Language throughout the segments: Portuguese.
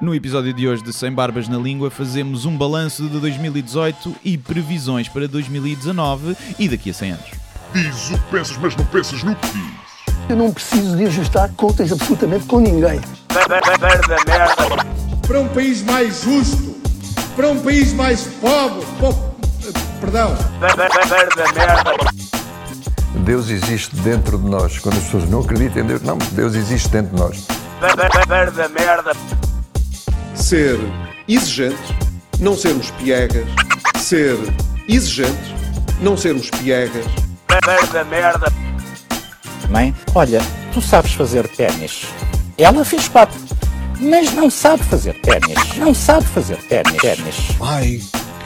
No episódio de hoje de Sem Barbas na Língua fazemos um balanço de 2018 e previsões para 2019 e daqui a 100 anos. Diz o que pensas, mas não pensas no que dizes. Eu não preciso de ajustar contas absolutamente com ninguém. para um país mais justo, para um país mais pobre, po- perdão, Deus existe dentro de nós. Quando as pessoas não acreditam em Deus, não, Deus existe dentro de nós. Ser exigente, não sermos piegas, ser exigente, não sermos piegas, Mãe, olha, tu sabes fazer ténis. Ela fez quatro, mas não sabe fazer ténis. Não sabe fazer ténis. ténis. Ai,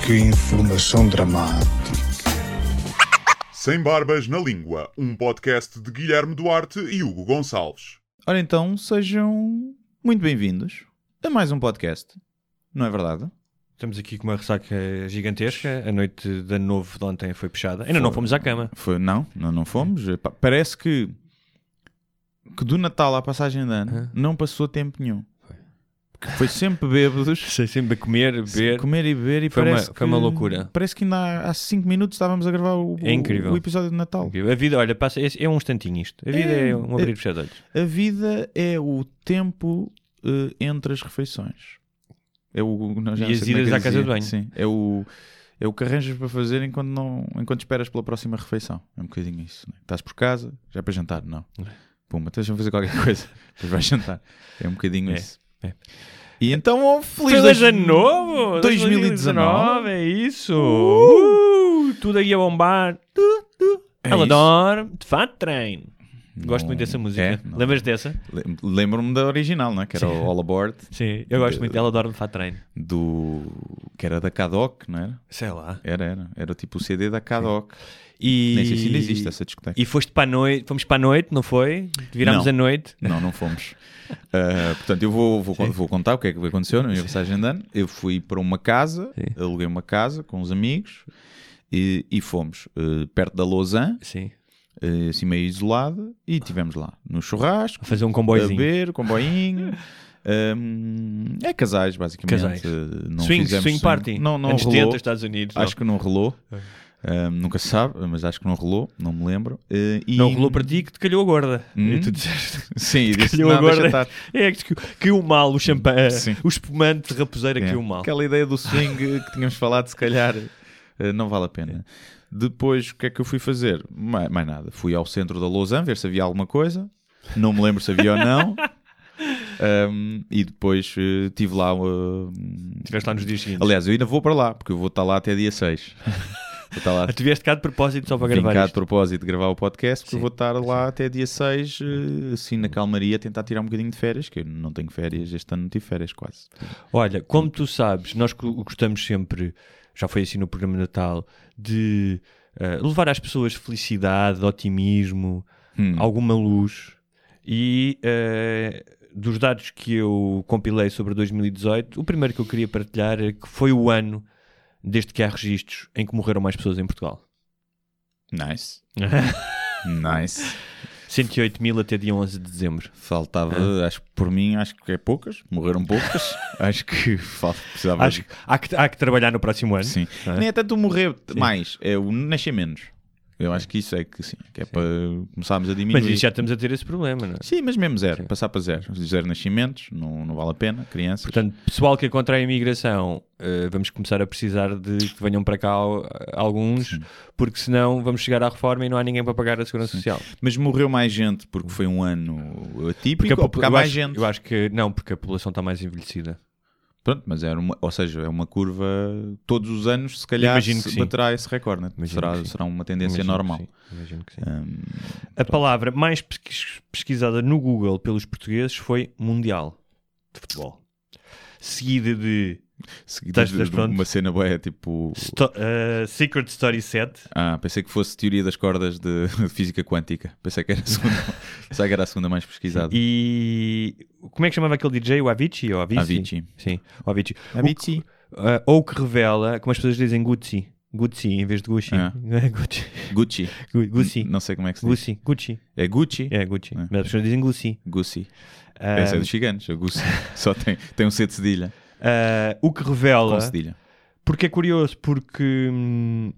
que informação dramática. Sem Barbas na Língua, um podcast de Guilherme Duarte e Hugo Gonçalves. Ora então, sejam muito bem-vindos a mais um podcast. Não é verdade? Estamos aqui com uma ressaca gigantesca. A noite de ano novo de ontem foi puxada. Ainda não fomos à cama. Foi, não, não, não fomos. Epá, Parece que, que do Natal à passagem de ano Hã? não passou tempo nenhum. Que Foi sempre bêbados. Sei sempre a comer, beber. Comer e beber e Foi uma- parece foi que, uma loucura. Parece que ainda há- há 5 minutos estávamos a gravar o, É incrível. o episódio de Natal. A vida, olha, passa, é, é um instantinho isto. A vida é, É, um abrir e fechar de olhos. A vida é o tempo eh, entre as refeições. É o, E as é idas à casa de banho. Sim, é o, é o que arranjas para fazer enquanto, não, enquanto esperas pela próxima refeição. É um bocadinho isso. né? Estás por casa, já é para jantar? Não. Puma, deixa-me fazer qualquer coisa. Depois vais jantar. É um bocadinho É, isso. é. E então, oh, feliz dois- ano novo! 2019. É isso! Uh, tudo aí a bombar. É Ela dorme de fato treino. Gosto muito dessa música. é? Não. Lembras dessa? Lem- Lembro-me da original, não é? que era o All Aboard, Sim, eu gosto muito. Ela dorme de fato treino. do... que era da Kadok, não era? Sei lá. Era, era. Era tipo o CD da Kadok. E... Nem sei se ainda existe essa discoteca. E foste para a noite, fomos para a noite, não foi? Virámos Não. a noite. Não, não fomos. Uh, portanto, eu vou, vou, vou contar o que é que aconteceu na minha passagem de ano. Eu fui para uma casa, Sim. aluguei uma casa com uns amigos e, e fomos uh, perto da Lausanne, Sim. Uh, assim meio isolada, e estivemos lá no churrasco, A fazer um a comboiozinho. beber, comboinho. Um, é casais, basicamente. Casais. Não swing, fizemos, swing party. Não, não Anos rolou. 70, Estados Unidos. Acho que não rolou. Um, nunca se sabe, mas acho que não rolou, não me lembro. Uh, e- não. não rolou para ti que te calhou a gorda. Hum? E tu disseste, Sim, e disse, calhou não, agora. deixa estar. é que caiu mal o champanhe, Sim. o espumante de raposeira É. caiu mal. Aquela ideia do swing que tínhamos falado, se calhar eh, não vale a pena. Depois, o que é que eu fui fazer? Mais, mais nada. Fui ao centro da Lausanne ver se havia alguma coisa. Não me lembro se havia ou não. Um, e depois eh, estive lá. uh, Estiveste lá nos dias seguintes. aliás, eu ainda vou para lá, porque eu vou estar lá até dia 6. vou estar lá Ah, tu vieste cá de propósito só para Vim gravar cá de isto. propósito de gravar o podcast, porque Sim. eu vou estar lá até dia 6, eh, assim na calmaria, tentar tirar um bocadinho de férias, que eu não tenho férias, este ano não tive férias quase. Olha, como tu sabes, nós go- gostamos sempre, já foi assim no programa de Natal, de eh, levar às pessoas felicidade, otimismo, Hum. alguma luz. E eh, dos dados que eu compilei sobre 2018, o primeiro que eu queria partilhar é que foi o ano desde que há registros em que morreram mais pessoas em Portugal. Nice. Nice. 108 mil até dia 11 de dezembro. Faltava, acho que por mim, acho que é poucas, morreram poucas. acho que falta, precisava. Acho que há, que há que trabalhar no próximo ano. Sim. é? Nem é tanto morrer mais, é o nascer menos. Eu acho que isso é que sim, que é para começarmos a diminuir. Mas já estamos a ter esse problema, não é? Sim, mas mesmo zero, Sim. passar para zero. Zero nascimentos, não, não vale a pena, crianças. Portanto, pessoal que contrai a imigração, eh, vamos começar a precisar de que venham para cá eh, alguns, porque senão vamos chegar à reforma e não há ninguém para pagar a segurança social. Mas morreu mais gente porque foi um ano atípico a ou porque há mais acho, gente? Eu acho que não, porque a população está mais envelhecida. Pronto, mas era uma, ou seja, é uma curva todos os anos, se calhar Imagino se baterá esse recorde, né? Será, será uma tendência Imagino normal. imagino que sim. Hum, A palavra mais pesquis- pesquisada no Google pelos portugueses foi Mundial de Futebol. Seguida de seguida de, de uma cena boa, tipo. Sto- eh, Secret Story 7. Ah, pensei que fosse teoria das cordas de, de física quântica. Pensei que era a segunda, pensei que era a segunda mais pesquisada. E como é que chamava aquele DJ? O Avicii? Ou Avicii? Avicii. Sim, o Avicii. Avicii. O que- ah, ou que revela, como as pessoas dizem Gucci. Gucci em vez de Gucci. Ah. É Gucci. Gucci. Gu- Gucci. Não sei como é que se diz. Gucci. Gucci. É Gucci? É Gucci. Ah. Mas as pessoas dizem Gucci. Gucci. Essa é dos gigantes, a Gussi. Só tem, tem um C de cedilha. Ah, o que revela. Com cedilha. Porque é curioso, porque. hum,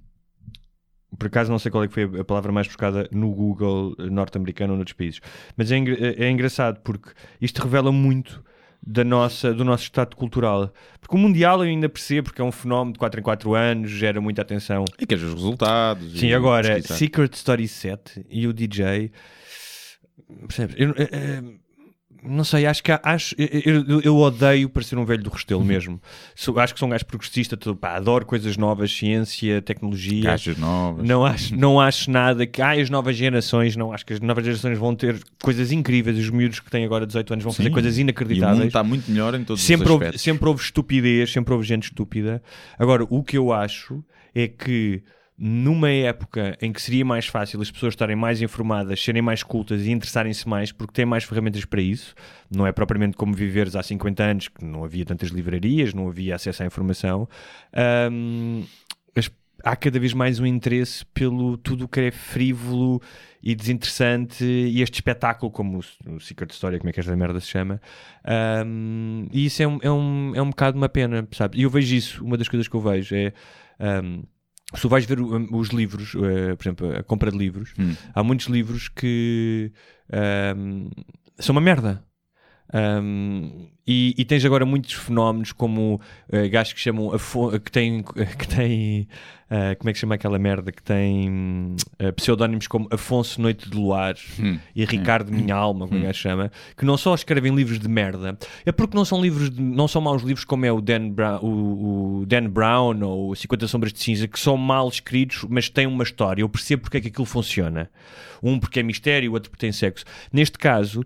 por acaso não sei qual é que foi a palavra mais buscada no Google norte-americano ou noutros países. Mas é, é engraçado porque isto revela muito da nossa, do nosso estado cultural. Porque o Mundial eu ainda percebo, porque é um fenómeno de 4 em 4 anos, gera muita atenção. E queres os resultados. Sim, agora, pesquisar. Secret Story 7 e o DJ. Percebes? Eu, eh, eh, não sei, acho que há- acho, eu, eu- odeio parecer um velho do Restelo mesmo. Sou- acho que sou um gajo progressista, tô- pá, adoro coisas novas, ciência, tecnologia. Gajas novas. Não acho, não acho nada que. Ah, as novas gerações, não acho que as novas gerações vão ter coisas incríveis. Os miúdos que têm agora 18 anos vão fazer Sim. coisas E o mundo inacreditáveis está muito melhor em todos sempre os houve, aspectos. sempre houve estupidez, sempre houve gente estúpida. Agora, o que eu acho é que numa época em que seria mais fácil as pessoas estarem mais informadas, serem mais cultas e interessarem-se mais porque têm mais ferramentas para isso, não é propriamente como viveres há 50 anos que não havia tantas livrarias, não havia acesso à informação. as- há cada vez mais um interesse pelo tudo o que é frívolo e desinteressante e este espetáculo, como o, o Secret Story, como é que esta merda se chama. Um, e isso é um, é, um, é um bocado uma pena, sabe? E eu vejo isso, uma das coisas que eu vejo é. um, se tu vais ver os livros, eh, por exemplo, a compra de livros, Hum. há muitos livros que um, são uma merda. Um, e, e tens agora muitos fenómenos como uh, gajos que chamam Afo- que têm que têm uh, como é que chama aquela merda que tem uh, pseudónimos como Afonso Noite de Luar Hum. e Ricardo Minha Alma, como o gajo chama, que não só escrevem livros de merda, é porque não são livros de- não são maus livros como é o Dan, Brown, o, o Dan Brown ou 50 Sombras de Cinza, que são mal escritos, mas têm uma história. Eu percebo porque é que aquilo funciona. Um porque é mistério, o outro porque tem sexo. Neste caso,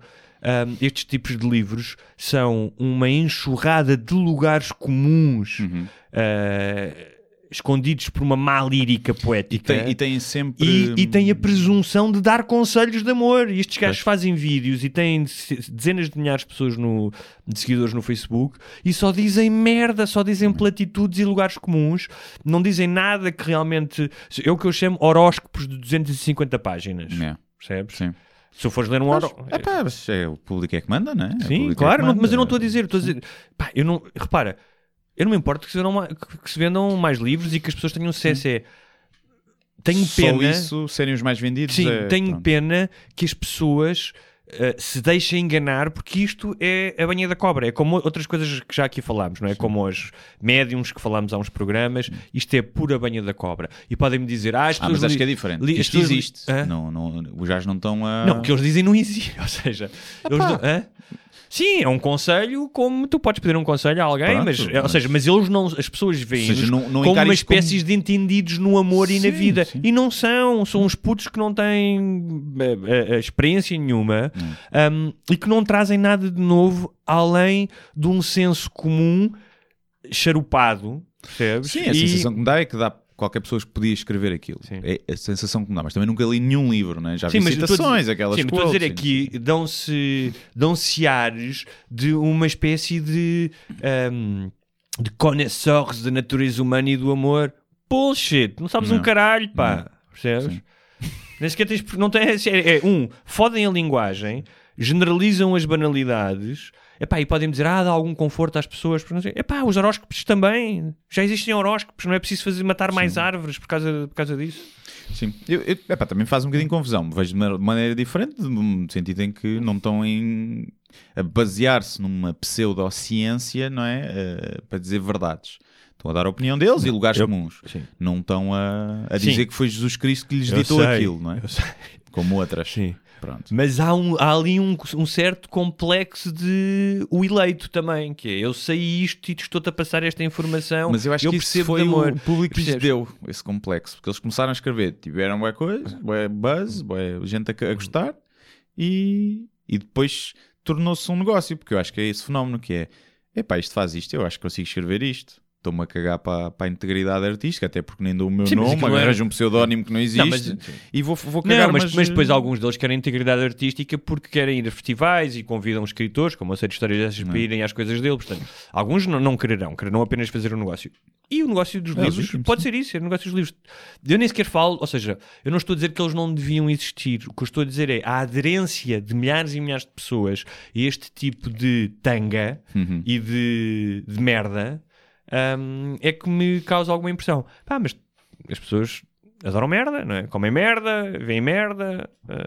um, estes tipos de livros são uma enxurrada de lugares comuns uh, escondidos por uma má lírica E, poética. tem, e têm sempre. E, e tem a presunção de dar conselhos de amor. E estes gajos Pois. fazem vídeos e têm dezenas de milhares de pessoas no, de seguidores no Facebook e só dizem merda, só dizem platitudes e lugares comuns, não dizem nada que realmente. É o que eu chamo horóscopos de 250 páginas. É, Percebes? sim. Se eu fores ler um Mas, epá, mas é o público é que manda, não é? É Sim, é claro, não- manda. mas eu não estou a dizer, estou a dizer, pá, eu não, repara, eu não me importo que se, vendam, que- se vendam mais livros e que as pessoas tenham acesso. É, tenho Só pena. isso serem os mais vendidos. Sim, é- tenho pronto. pena que as pessoas eh, se deixem enganar, porque isto é a banha da cobra. É como outras coisas que já aqui falámos, não é? Como os médiums que falámos há uns programas. Isto é pura banha da cobra. E podem-me dizer, ah, as Ah, mas acho que é diferente. li- Isto existe. Não, não, os gajos não estão a. Não, o que eles dizem não existe. Ou seja, eles não-? Sim, é um conselho como tu podes pedir um conselho a alguém, Pronto, mas, ou mas- seja, mas eles não, as pessoas veem Ou não- não como uma isto como- espécie de entendidos no amor e na Sim, vida. sim. E não são, são uns putos que não têm eh, eh, experiência nenhuma um, e que não trazem nada de novo além de um senso comum charupado, percebes? Sim, a E- sensação que me dá é que dá qualquer pessoa que podia escrever aquilo. Sim. É a sensação que me dá, mas também nunca li nenhum livro, né? já Sim, vi citações, dizer- aquelas Sim, mas estou a dizer aqui, dão-se dão-se ares de uma espécie de, um, de connoisseurs da natureza humana e do amor. Bullshit, não sabes um Não. caralho, pá. Percebes? Sim. Nem sequer tens. Não tem, é, é, um, fodem a linguagem, generalizam as banalidades. Epá, e podem dizer, ah, dá algum conforto às pessoas. porque não sei. Epá, os horóscopos também. Já existem horóscopos, não é preciso fazer, matar mais árvores por causa, por causa disso. Sim, eu, eu- epá, também faz um bocadinho de confusão. Vejo de uma maneira diferente, no sentido em que não estão em, a basear-se numa pseudociência, não é? Eh, para dizer verdades. Estão a dar a opinião deles e lugares eu- comuns. sim. Não estão a, a Sim. dizer que foi Jesus Cristo que lhes ditou sei, aquilo, não é? Como outras. Sim. Pronto. Mas há, um- há ali um, um certo complexo de o eleito também, que é eu sei isto e estou-te a passar esta informação. Mas eu acho que isso foi amor. o público que lhes deu esse complexo. Porque eles começaram a escrever, tiveram bué coisa, bué buzz, bué gente a, a gostar e, e depois tornou-se um negócio. Porque eu acho que é esse fenómeno que é, epá, isto faz isto, eu acho que consigo escrever isto. Estou-me a cagar para, para a integridade artística, até porque nem dou o meu Sim, nome, era- arranjo um pseudónimo que não existe Não, mas- e vou, vou cagar, Não, mas, mas, mas depois alguns deles querem integridade artística porque querem ir a festivais e convidam escritores, como a série de histórias dessas, para irem às coisas dele. Portanto, alguns não, não quererão, quererão apenas fazer um negócio. E o negócio dos É livros legítimo, pode sim. ser isso, é o negócio dos livros. Eu nem sequer falo, ou seja, eu não estou a dizer que eles não deviam existir. O que eu estou a dizer é a aderência de milhares e milhares de pessoas a este tipo de tanga Uhum. e de, de merda hum, é que me causa alguma impressão. Pá, mas as pessoas adoram merda, não é? Comem merda, veem merda. ah,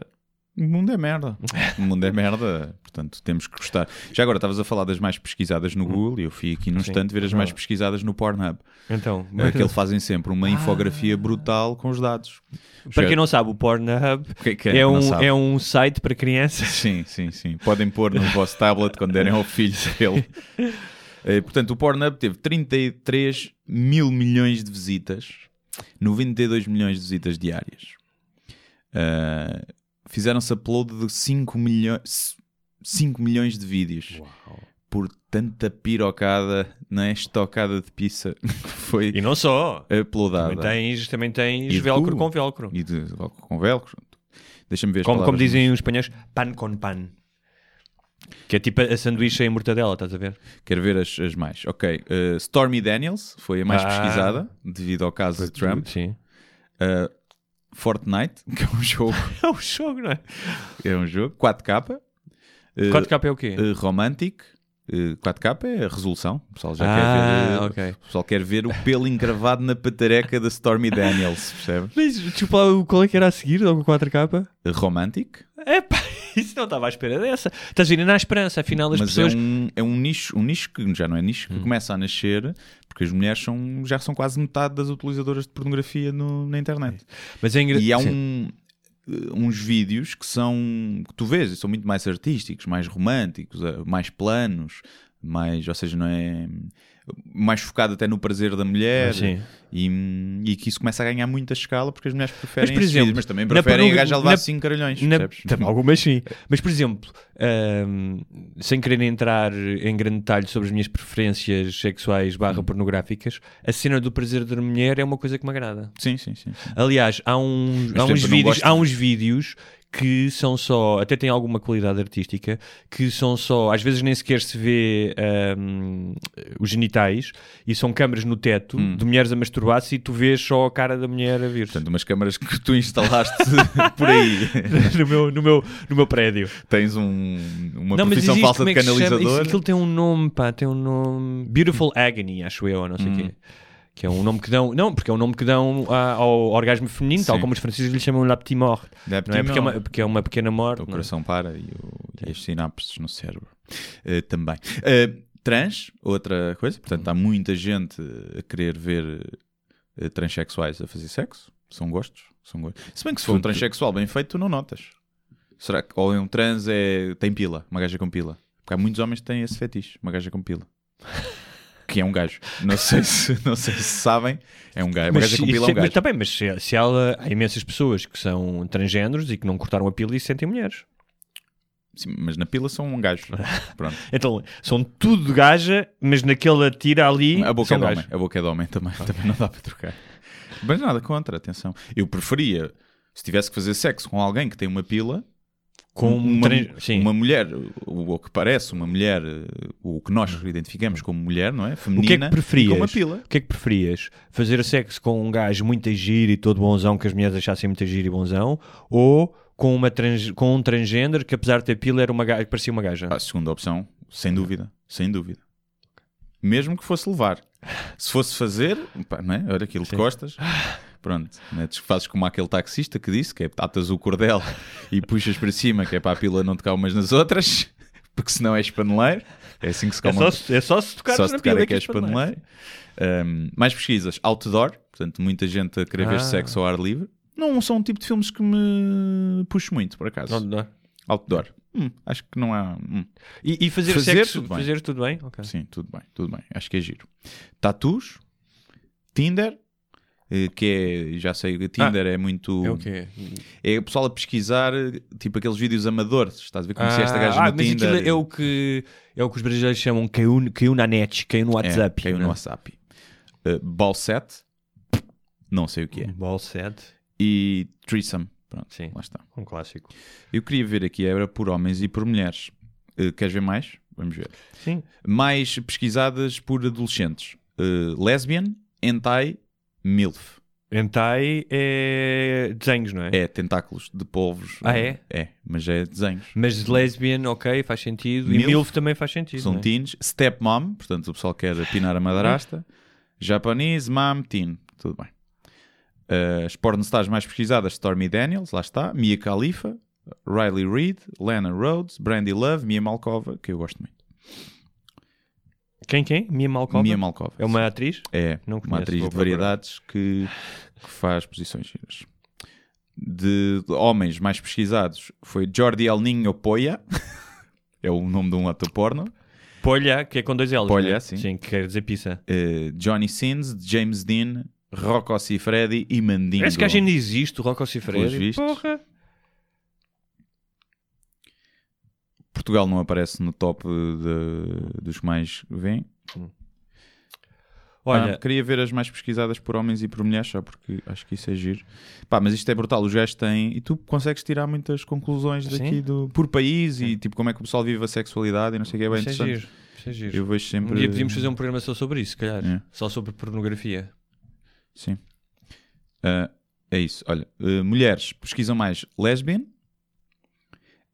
O mundo é merda. O mundo é merda, portanto temos que gostar. Já agora estavas a falar das mais pesquisadas no Google e eu fui aqui num instante ver as mais pesquisadas no Pornhub. então, É que eles fazem sempre uma infografia brutal com os dados. para quem não sabe, o Pornhub Quem- quem é, não um, sabe? é um site para crianças. Sim, sim, sim. Podem pôr no vosso tablet quando derem ao filho dele. Eh, Portanto, o Pornhub teve 33 mil milhões de visitas, 92 milhões de visitas diárias. Eh, Fizeram-se upload de 5 milhões, 5 milhões de vídeos. Por tanta pirocada, não é? Estocada de pizza que foi E não só. uploadada. Também tens, também tens E velcro tudo. com velcro. E de, com velcro. Deixa-me ver Como, como dizem os espanhóis, pan con pan. Que é tipo a sanduíche em mortadela, estás a ver? Quero ver as, as mais. Ok. uh, Stormy Daniels foi a mais Ah. pesquisada devido ao caso de Trump. Sim. Uh, Fortnite, que é um jogo. É um jogo, não é? É um jogo. 4K. Uh, 4K é o quê? uh, Romantic. Uh, 4K é a resolução. O pessoal já Ah, quer ver. uh, ok. O pessoal quer ver o pelo encravado na patareca da Stormy Daniels, percebe? Mas lá, qual é que era a seguir? Logo 4K? Uh, Romantic. Epá, isso não estava à espera dessa. Estás ir na esperança, afinal as Mas pessoas... é, um, é um nicho, um nicho que já não é nicho, que Hum. começa a nascer porque as mulheres são, já são quase metade das utilizadoras de pornografia no- na internet. Mas é engraçado. E há um, eh, uns vídeos que são que tu vês são muito mais artísticos, mais românticos, eh, mais planos, mais, ou seja, não é mais focado até no prazer da mulher Sim. e, e que isso começa a ganhar muita escala porque as mulheres preferem Mas, por exemplo, vídeos, mas também preferem a gaja levar na- 5 caralhões, Na-? Também, algumas sim. Mas, por exemplo, ahm, sem querer entrar em grande detalhe sobre as minhas preferências sexuais barra pornográficas, a cena do prazer da mulher é uma coisa que me agrada. Sim, sim, sim. sim. Aliás, há uns, Mas, há uns exemplo, vídeos, gosto há uns vídeos que são só, até têm alguma qualidade artística, que são só, às vezes nem sequer se vê ahm, os genitais e são câmaras no teto Hum. de mulheres a masturbar-se e tu vês só a cara da mulher a vir Portanto, umas câmaras que tu instalaste por aí. no, meu, no, meu, no meu prédio. Tens um, uma Não, profissão existe, falsa de é canalizador. Isso, aquilo tem um nome, pá, tem um nome. Beautiful Agony, acho eu, ou não sei o Hum. quê. Que é um nome que dão. Não, porque é um nome que dão ao orgasmo feminino, tal Sim. como os franceses lhe chamam la petite mort. La Não é? petite Porque é, uma, porque é uma pequena morte. O é? coração para e, o- e as sinapses no cérebro Eh, também. Eh, trans, outra coisa. Portanto, há muita gente a querer ver eh, transexuais a fazer sexo. São gostos. São gostos. Se bem que se for um transexual bem feito, tu não notas. Será que ou é um trans é, tem pila, uma gaja com pila? Porque há muitos homens que têm esse fetiche, uma gaja com pila. Que é um gajo. Não sei se, não sei se sabem. É um gajo. Gaja com isso pila é um mas gajo. também, mas se, se ela, há imensas pessoas que são transgêneros e que não cortaram a pila e se sentem mulheres. Sim, mas na pila são um gajo. Pronto. Então, são tudo gaja, mas naquela tira ali. A boca é de homem. A boca é de homem também. Também não dá para trocar. Mas nada contra, atenção. Eu preferia, se tivesse que fazer sexo com alguém que tem uma pila, Com uma, uma mulher, o, o que parece uma mulher, o que nós identificamos como mulher, não é? O que é Feminina, que preferias? com uma pila. O que é que preferias? Fazer sexo com um gajo muito giro e todo bonzão, que as mulheres achassem muito giro e bonzão, ou com, uma trans, com um transgênero que apesar de ter pila era uma gaja, parecia uma gaja? A segunda opção, sem dúvida, sem dúvida. Mesmo que fosse levar. Se fosse fazer, pá, não é? Olha aquilo de costas. Pronto, né? Fazes como aquele taxista que disse, que é atas o cordel e puxas para cima, que é para a pila não tocar umas nas outras, porque senão é espaneleiro. É assim que se é, come. só, é só se tocares Só se tocar é que é é espaneleiro. espaneleiro. Um, mais pesquisas, outdoor, portanto, muita gente a querer Ah. ver sexo ao ar livre. Não são um tipo de filmes que me puxo muito, por acaso. Não, não. Outdoor. Hum, acho que não há. hum. E, e fazer, Fazer sexo, tudo bem. fazer tudo bem? Ok. Sim, tudo bem, tudo bem. Acho que é giro. Tatus, Tinder, que é, já sei, Tinder é muito. É o quê? É o pessoal a pesquisar, eh, tipo aqueles vídeos amadores. Estás a ver como se esta gaja ah, no Tinder. é o que é o que os brasileiros chamam caiu, caiu na net, caiu no WhatsApp. É, caiu né? no WhatsApp. Uh, ball set, não sei o que é. Ball set, E threesome, pronto, Sim. lá está. um clássico. Eu queria ver aqui, era por homens e por mulheres. Uh, queres ver mais? Vamos ver. Sim. Mais pesquisadas por adolescentes. Uh, lesbian hentai, milf. Hentai é desenhos, não é? É tentáculos de polvos. Ah, é? É, mas é desenhos. Mas lesbian, ok, faz sentido. Milf, e MILF também faz sentido. São é? teens. Stepmom, portanto o pessoal quer pinar a madrasta. Japanese, mom, teen. Tudo bem. Uh, as pornstars mais pesquisadas, Stormy Daniels, lá está. Mia Khalifa, Riley Reid, Lana Rhodes, Brandy Love, Mia Malkova, que eu gosto muito. Quem, quem? Mia Malkova? Mia Malkova. É uma atriz? É, Não uma conheço, atriz vou de variedades que, que faz posições giras. De, de homens mais pesquisados foi Jordi El Niño Poya, é o nome de um ator porno. Polha, que é com dois L's. Polha, não é? sim. Sim, que quer dizer pizza. Eh, Johnny Sins, James Dean, Rocco Siffredi e Mandingo. Esse gajo ainda existe, o Rocco Pelos Cifredi. vistos. Porra. Portugal não aparece no top de- dos que mais vêm. Olha, Ah, queria ver as mais pesquisadas por homens e por mulheres, só porque acho que isso é giro. Pá, mas isto é brutal. Os gajos têm. E tu consegues tirar muitas conclusões daqui Sim. do, por país e tipo como é que o pessoal vive a sexualidade e não sei o que. É bem isso é interessante. giro. Isso é giro. Eu vejo sempre. Um dia podíamos fazer um programa só sobre isso, se calhar. É. Só sobre pornografia. Sim. Ah, é isso. Olha, eh, mulheres pesquisam mais lesbian,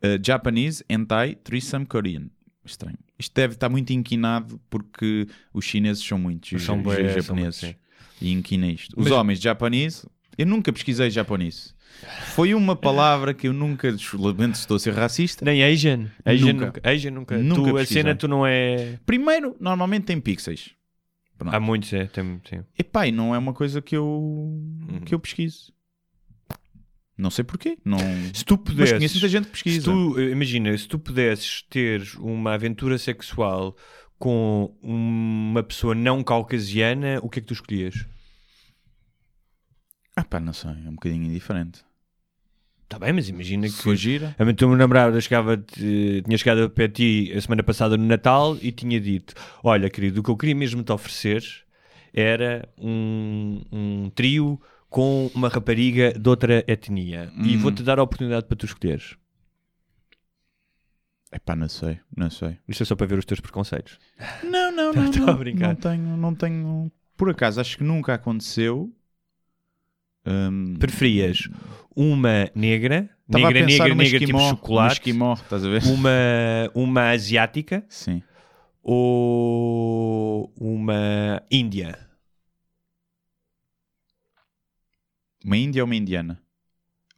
eh, Japanese, hentai, threesome, Korean. Estranho. Isto deve estar muito inquinado porque os chineses são muitos, os, São os são japoneses. muito, sim. e inquina isto. Os Mas- homens japoneses, eu nunca pesquisei japonês. Foi uma palavra que eu nunca, lamento se estou a ser racista. Nem Asian. Asian Nunca. nunca. Asian nunca. Nunca tu, a cena tu não é. Primeiro, normalmente tem pixels. Pronto. Há muitos, é. Tem, tem. Epá, e não é uma coisa que eu, Uhum. que eu pesquiso. Não sei porquê. Não... Se tu Mas pudesses. conheço muita gente que se pesquisa. tu, eh, imagina, se tu pudesses ter uma aventura sexual com uma pessoa não caucasiana, o que é que tu escolhias? Ah pá, não sei, é um bocadinho indiferente. Está bem, mas imagina Se que. for gira, A tua namorada chegava, tinha chegado para ti a semana passada no Natal e tinha dito: Olha, querido, o que eu queria mesmo te oferecer era um, um trio com uma rapariga de outra etnia e Hum. vou-te dar a oportunidade para tu escolheres. é pá, não sei, não sei. Isto é só para ver os teus preconceitos. Não, não, não. Estou a brincar. Não tenho, não tenho. Por acaso, acho que nunca aconteceu. Hum, Preferias uma negra, estava a negra, negra, negra, tipo esquimó, uma chocolate, esquimó, estás a ver? uma, uma asiática Sim. ou uma índia? Uma índia ou uma indiana?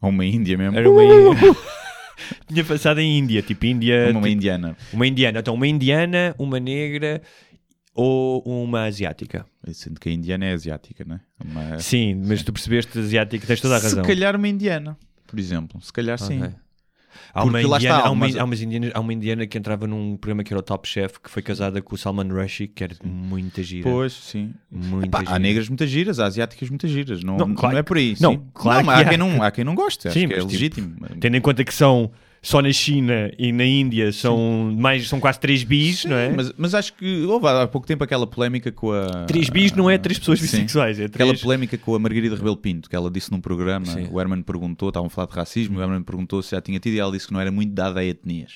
Ou uma índia mesmo? Era uma índia. Tinha passado em Índia, tipo Índia. Uma, tipo, indiana. Uma indiana, então uma indiana, uma negra ou uma asiática. Eu sinto que a indiana é asiática, não é? Uma- Sim, mas tu percebeste asiática, tens toda a razão. Se calhar uma indiana, por exemplo. Se calhar sim. Há uma, indiana, está, há, uma, mas- há umas indianas- há uma indiana que entrava num programa que era o Top Chef, que foi casada com o Salman Rushdie, que era muita gira. Pois, sim. Muita Pá, gira. há negras muitas giras, há asiáticas muitas giras. Não, Não, não, claro é por aí. não, sim. claro mas que há, há. quem não, há quem não goste. Acho Sim, que é mas, tipo, legítimo. Tendo em conta que são só na China e na Índia são mais são quase 3 bis, Sim, não é? mas, mas acho que houve há pouco tempo aquela polémica com a. 3 bis não é 3 pessoas Sim. bissexuais, é Aquela 3. polémica com a Margarida Rebelo Pinto, que ela disse num programa, Sim. o Herman perguntou, estavam a falar de racismo, o Herman perguntou se já tinha tido e ela disse que não era muito dada a etnias.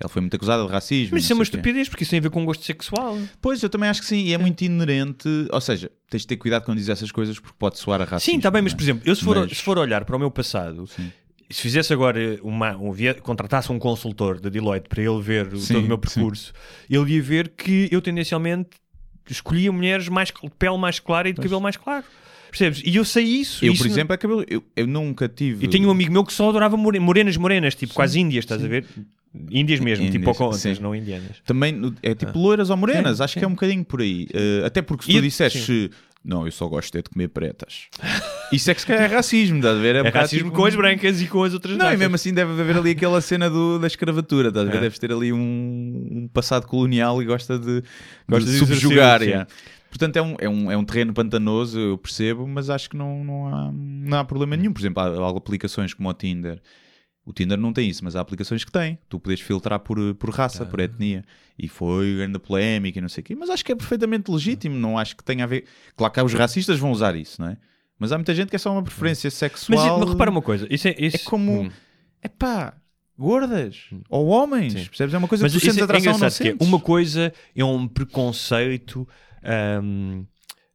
Ela foi muito acusada de racismo. Mas isso é uma estupidez, porque isso tem a ver com gosto sexual. Pois, eu também acho que sim, e é muito inerente, ou seja, tens de ter cuidado quando dizes essas coisas porque pode soar a racismo. Sim, está bem, mas é? por exemplo, eu se for, Mas- se for olhar para o meu passado, Sim. Se fizesse agora uma, um, contratasse um consultor da Deloitte para ele ver o- Sim, todo o meu sim. percurso, ele ia ver que eu tendencialmente escolhia mulheres mais, de pele mais clara e de cabelo mais claro. Percebes? E eu sei isso. Eu, isso por não- exemplo, é cabelo. Eu, eu nunca tive. Eu tenho um amigo meu que só adorava more- morenas, morenas, tipo quase índias, estás a ver? Índias mesmo, Índias, tipo ao sim. contas, não indianas. Também é tipo loiras ou morenas, Sim, acho sim. que é um bocadinho por aí. Eh, até porque se E tu eu- disseste não, eu só gosto é de comer pretas, isso é que se calhar é racismo, estás a ver? É um bocado racismo tipo- com as brancas e com as outras Não, e mesmo assim deve haver ali aquela cena do, da escravatura, estás a ver? É. Deves ter ali um, um passado colonial e gosta de, Gosta de de subjugar. yeah. Portanto, é um, é, um, é um terreno pantanoso, eu percebo, mas acho que não, não, há, não há problema nenhum. Por exemplo, há, há aplicações como o Tinder. O Tinder não tem isso, mas há aplicações que têm. Tu podes filtrar por, por raça, por etnia. E foi grande polémica e não sei o quê. Mas acho que é perfeitamente legítimo. Não acho que tenha a ver. Claro que os racistas vão usar isso, não é? Mas há muita gente que é só uma preferência Mas, sexual. mas repara uma coisa, isso é, isso, É como. Hum. É pá, gordas. Ou homens. Sim. Percebes? É uma coisa Mas que tu sentes é atração não é, sentes. uma coisa é um preconceito ahm,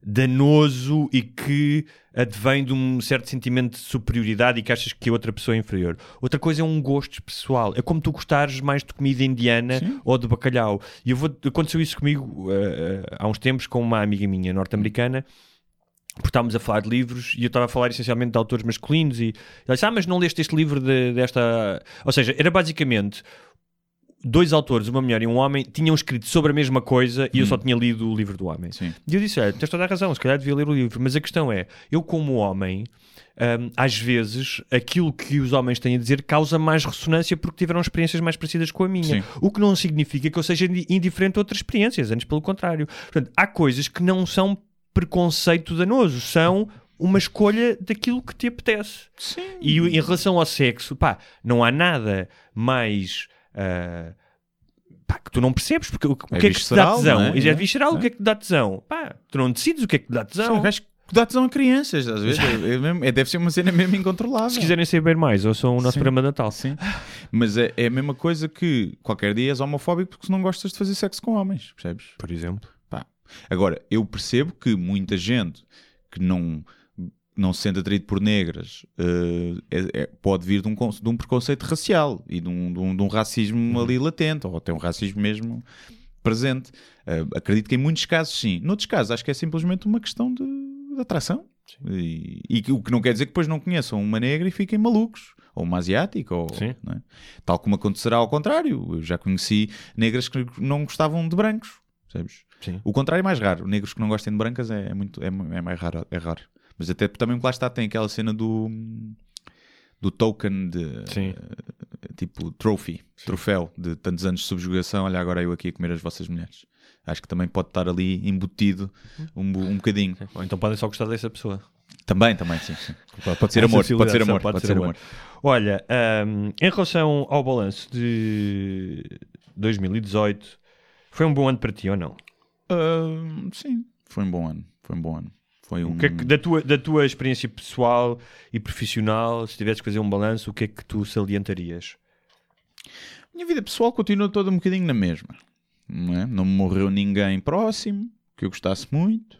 danoso e que advém de um certo sentimento de superioridade e que achas que a outra pessoa é inferior. Outra coisa é um gosto pessoal. É como tu gostares mais de comida indiana Sim. ou de bacalhau. E eu vou, aconteceu isso comigo eh, eh, há uns tempos com uma amiga minha norte-americana. Porque estávamos a falar de livros e eu estava a falar essencialmente de autores masculinos e ela disse, ah, mas não leste este livro de- desta... Ou seja, era basicamente dois autores, uma mulher e um homem, tinham escrito sobre a mesma coisa e eu só tinha lido o livro do homem. Sim. E eu disse, olha, tens toda a razão, se calhar devia ler o livro. Mas a questão é, eu como homem, hum, às vezes, aquilo que os homens têm a dizer causa mais ressonância porque tiveram experiências mais parecidas com a minha. Sim. O que não significa que eu seja indi- indiferente a outras experiências, antes pelo contrário. Portanto, há coisas que não são preconceito danoso, são uma escolha daquilo que te apetece. Sim. E em relação ao sexo, pá, não há nada mais. Ah, pá, que tu não percebes, porque o, o É que é que te dá tesão? é? E já é É. visceral, o É. que é que te dá tesão? Pá, tu não decides o que é que te dá tesão. São que dá tesão a crianças, às vezes. É, é mesmo- é- deve ser uma cena mesmo incontrolável. Se quiserem saber mais, ou são o nosso Sim. programa de Natal. Sim. Mas é, é a mesma coisa que qualquer dia és homofóbico porque não gostas de fazer sexo com homens, percebes? Por exemplo. Pá. Agora, eu percebo que muita gente que não, não se sente atraído por negras eh, é- é- pode vir de um, de um preconceito racial e de um, de um- de um racismo ali latente, ou até um racismo mesmo presente. Eh, acredito que em muitos casos sim. Noutros casos acho que é simplesmente uma questão de, de atração. E, e o que não quer dizer que depois não conheçam uma negra e fiquem malucos. Ou uma asiática, ou, é? tal como acontecerá ao contrário. Eu já conheci negras que não gostavam de brancos, percebes? Sim. O contrário é mais raro. Negros que não gostem de brancas é, é muito, é, é mais raro, é raro. Mas até também lá está, tem aquela cena do, do token de Sim. eh, tipo trophy, troféu de tantos anos de subjugação. Olha, agora eu aqui a comer as vossas mulheres. Acho que também pode estar ali embutido um, um bocadinho. Ou então podem só gostar dessa pessoa. Também, também, sim. sim. Pode ser amor, pode ser amor, só pode, ser amor. Olha, ahm, em relação ao balanço de 2018, foi um bom ano para ti ou não? Ah, sim, foi um bom ano. Foi um bom ano. Foi um... O que é que, da, tua, da tua experiência pessoal e profissional, se tivesse que fazer um balanço, o que é que tu salientarias? Minha vida pessoal continua toda um bocadinho na mesma. Não, é? não morreu ninguém próximo que eu gostasse muito.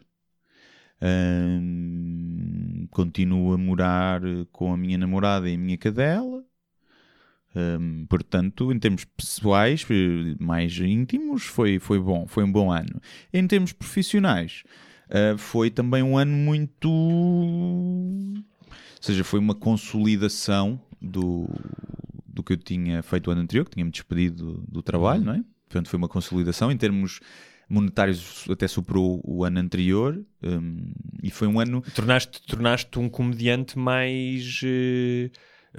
Ahm, continuo a morar com a minha namorada e a minha cadela. Ahm, portanto, em termos pessoais, eh, mais íntimos, foi, foi bom, foi um bom ano. Em termos profissionais, ah, foi também um ano muito. Ou seja, foi uma consolidação do, do que eu tinha feito o ano anterior, que tinha-me despedido do, do trabalho, não é? Portanto, foi uma consolidação. Em termos monetários, até superou o ano anterior. hum, e foi um ano. Tornaste, tornaste um comediante mais. eh,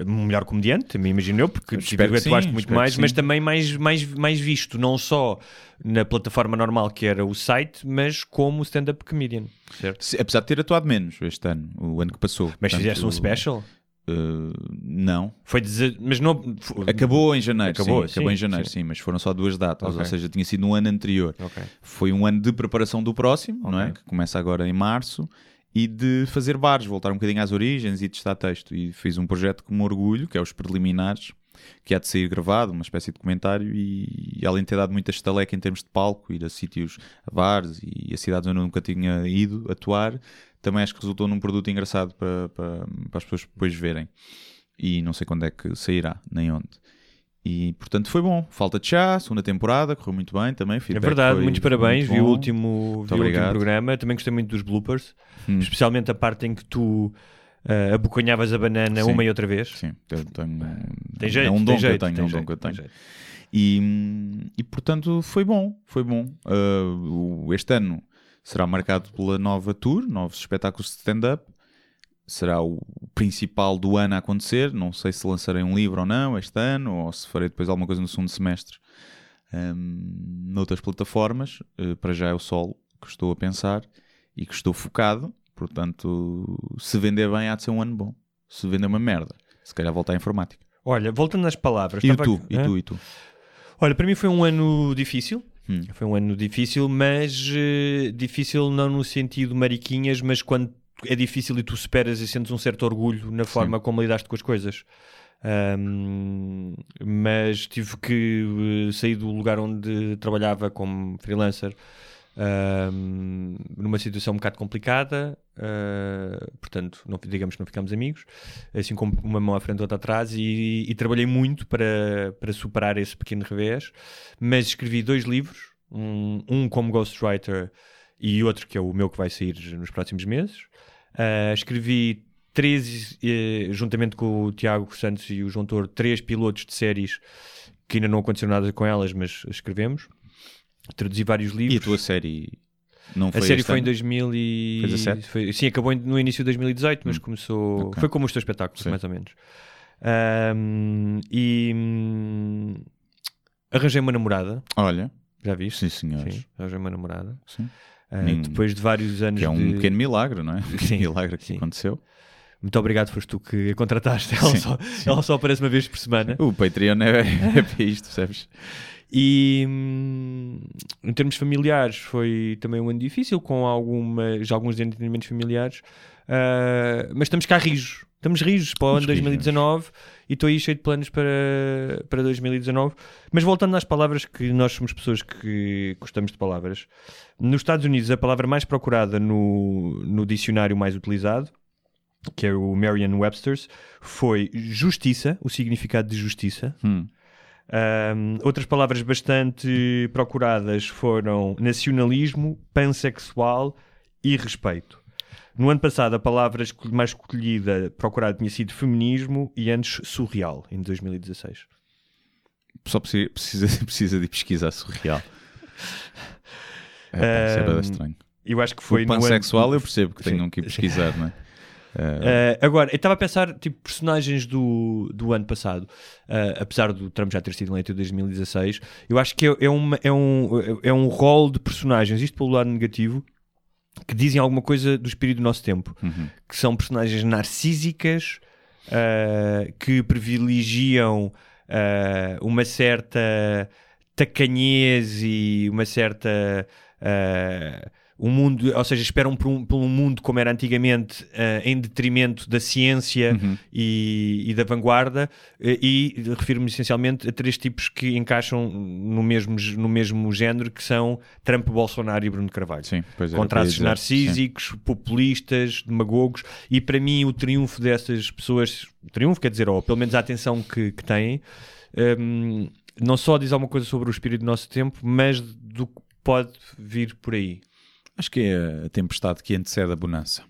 um melhor comediante, também imagino eu, porque Espero tu que atuaste sim, muito espero mais, mas também mais, mais, mais visto, não só na plataforma normal que era o site, mas como stand-up comedian, certo? se- Apesar de ter atuado menos este ano, o ano que passou. Mas Portanto, fizeste um special? uh, não. Foi dizer, mas não. Acabou em janeiro, Acabou, sim, acabou sim, em janeiro, sim. sim. mas foram só duas datas, Ok. ou seja, tinha sido no ano anterior. Ok. Foi um ano de preparação do próximo, não é? Que começa agora em março, e de fazer bares, voltar um bocadinho às origens e testar texto. E fiz um projeto com orgulho, que é os preliminares, que há de sair gravado, uma espécie de comentário, e, e além de ter dado muita estaleca em termos de palco, ir a sítios, a bares e a cidades onde eu nunca tinha ido atuar, também acho que resultou num produto engraçado para, para, para as pessoas depois verem. E não sei quando é que sairá, nem onde. E portanto foi bom. Falta de chá, segunda temporada, correu muito bem também. É verdade, foi- muitos parabéns. muito Vi o último, vi o último programa. Também gostei muito dos bloopers, Hum. especialmente a parte em que tu ah, abocanhavas a banana Sim. uma e outra vez. Sim, tenho, Tem jeito, é um tem dom que eu tenho, tem é um dom que eu tem tenho. E, e portanto foi bom, foi bom. Uh, este ano será marcado pela nova tour, novos espetáculos de stand-up. Será o principal do ano a acontecer. Não sei se lançarei um livro ou não este ano, ou se farei depois alguma coisa no segundo semestre hum, noutras plataformas. Uh, para já é o solo que estou a pensar e que estou focado. Portanto, se vender bem, há de ser um ano bom. Se vender uma merda, se calhar voltar à informática. Olha, voltando às palavras. E tu, e tu, e tu? Olha, para mim foi um ano difícil. Hum. Foi um ano difícil, mas eh, difícil não no sentido mariquinhas, mas quando é difícil e tu superas e sentes um certo orgulho na forma como lidaste com as coisas. Ahm, mas tive que eh, sair do lugar onde trabalhava como freelancer ahm, numa situação um bocado complicada, ah, portanto, não, digamos que não ficámos amigos, assim como uma mão à frente e outra atrás, e, e trabalhei muito para, para superar esse pequeno revés, mas escrevi dois livros, um, um como ghostwriter e outro que é o meu que vai sair nos próximos meses. Ah, escrevi três, eh, juntamente com o Tiago Santos e o João Toro, três pilotos de séries que ainda não aconteceu nada com elas, mas escrevemos. Traduzi vários livros. E a tua série não foi A série foi em ano? 2000 e... Foi 17? foi- Sim, acabou em- no início de 2018, mas Hum. começou... Ok. Foi como os teus espetáculos, Sim. mais ou menos. Ahm, e... hum, arranjei uma namorada, Olha, já viste? sim senhores. Sim, arranjei uma namorada. Sim. Ah, Hum. depois de vários anos Que é um de... pequeno milagre, não é? Um Sim, milagre que sim. aconteceu. Muito obrigado, foste tu que a contrataste. Ela, Sim, só, sim. ela só aparece uma vez por semana. O Patreon é, é para isto, percebes? E hum, em termos familiares foi também um ano difícil, com algumas, alguns desentendimentos familiares, Ah, mas estamos cá rijos. Estamos rijos para o ano Estamos rijos. 2019 e estou aí cheio de planos para, para 2019. Mas voltando às palavras, que nós somos pessoas que gostamos de palavras. Nos Estados Unidos, a palavra mais procurada no, no dicionário mais utilizado, que é o Merriam-Webster's, foi justiça, o significado de justiça. Hum. Um, outras palavras bastante procuradas foram nacionalismo, pansexual e respeito. No ano passado, a palavra mais escolhida, procurada, tinha sido feminismo e antes surreal, em 2016. Só precisa, precisa, precisa de pesquisar surreal. É, isso é Um, estranho. Eu acho que foi o no ano- pansexual eu percebo que tenham que ir pesquisar, não é? Uh, agora, eu estava a pensar, tipo, personagens do, do ano passado, uh, apesar do Trump já ter sido eleito em 2016, eu acho que é, é, uma, é, um, é um rol de personagens, isto pelo lado negativo, que dizem alguma coisa do espírito do nosso tempo, Uhum. que são personagens narcísicas, uh, que privilegiam uh, uma certa tacanhez e uma certa... uh, um mundo, ou seja, esperam por um, por um mundo como era antigamente, uh, em detrimento da ciência Uhum. e, e da vanguarda, eh, e refiro-me essencialmente a três tipos que encaixam no mesmo, no mesmo género, que são Trump, Bolsonaro e Bruno Carvalho. Sim, pois é. Dizer, narcísicos, populistas, demagogos, e para mim o triunfo dessas pessoas, triunfo quer dizer, ou pelo menos a atenção que, que têm, hum, não só diz alguma coisa sobre o espírito do nosso tempo, mas do que pode vir por aí. Acho que é a tempestade que antecede a bonança.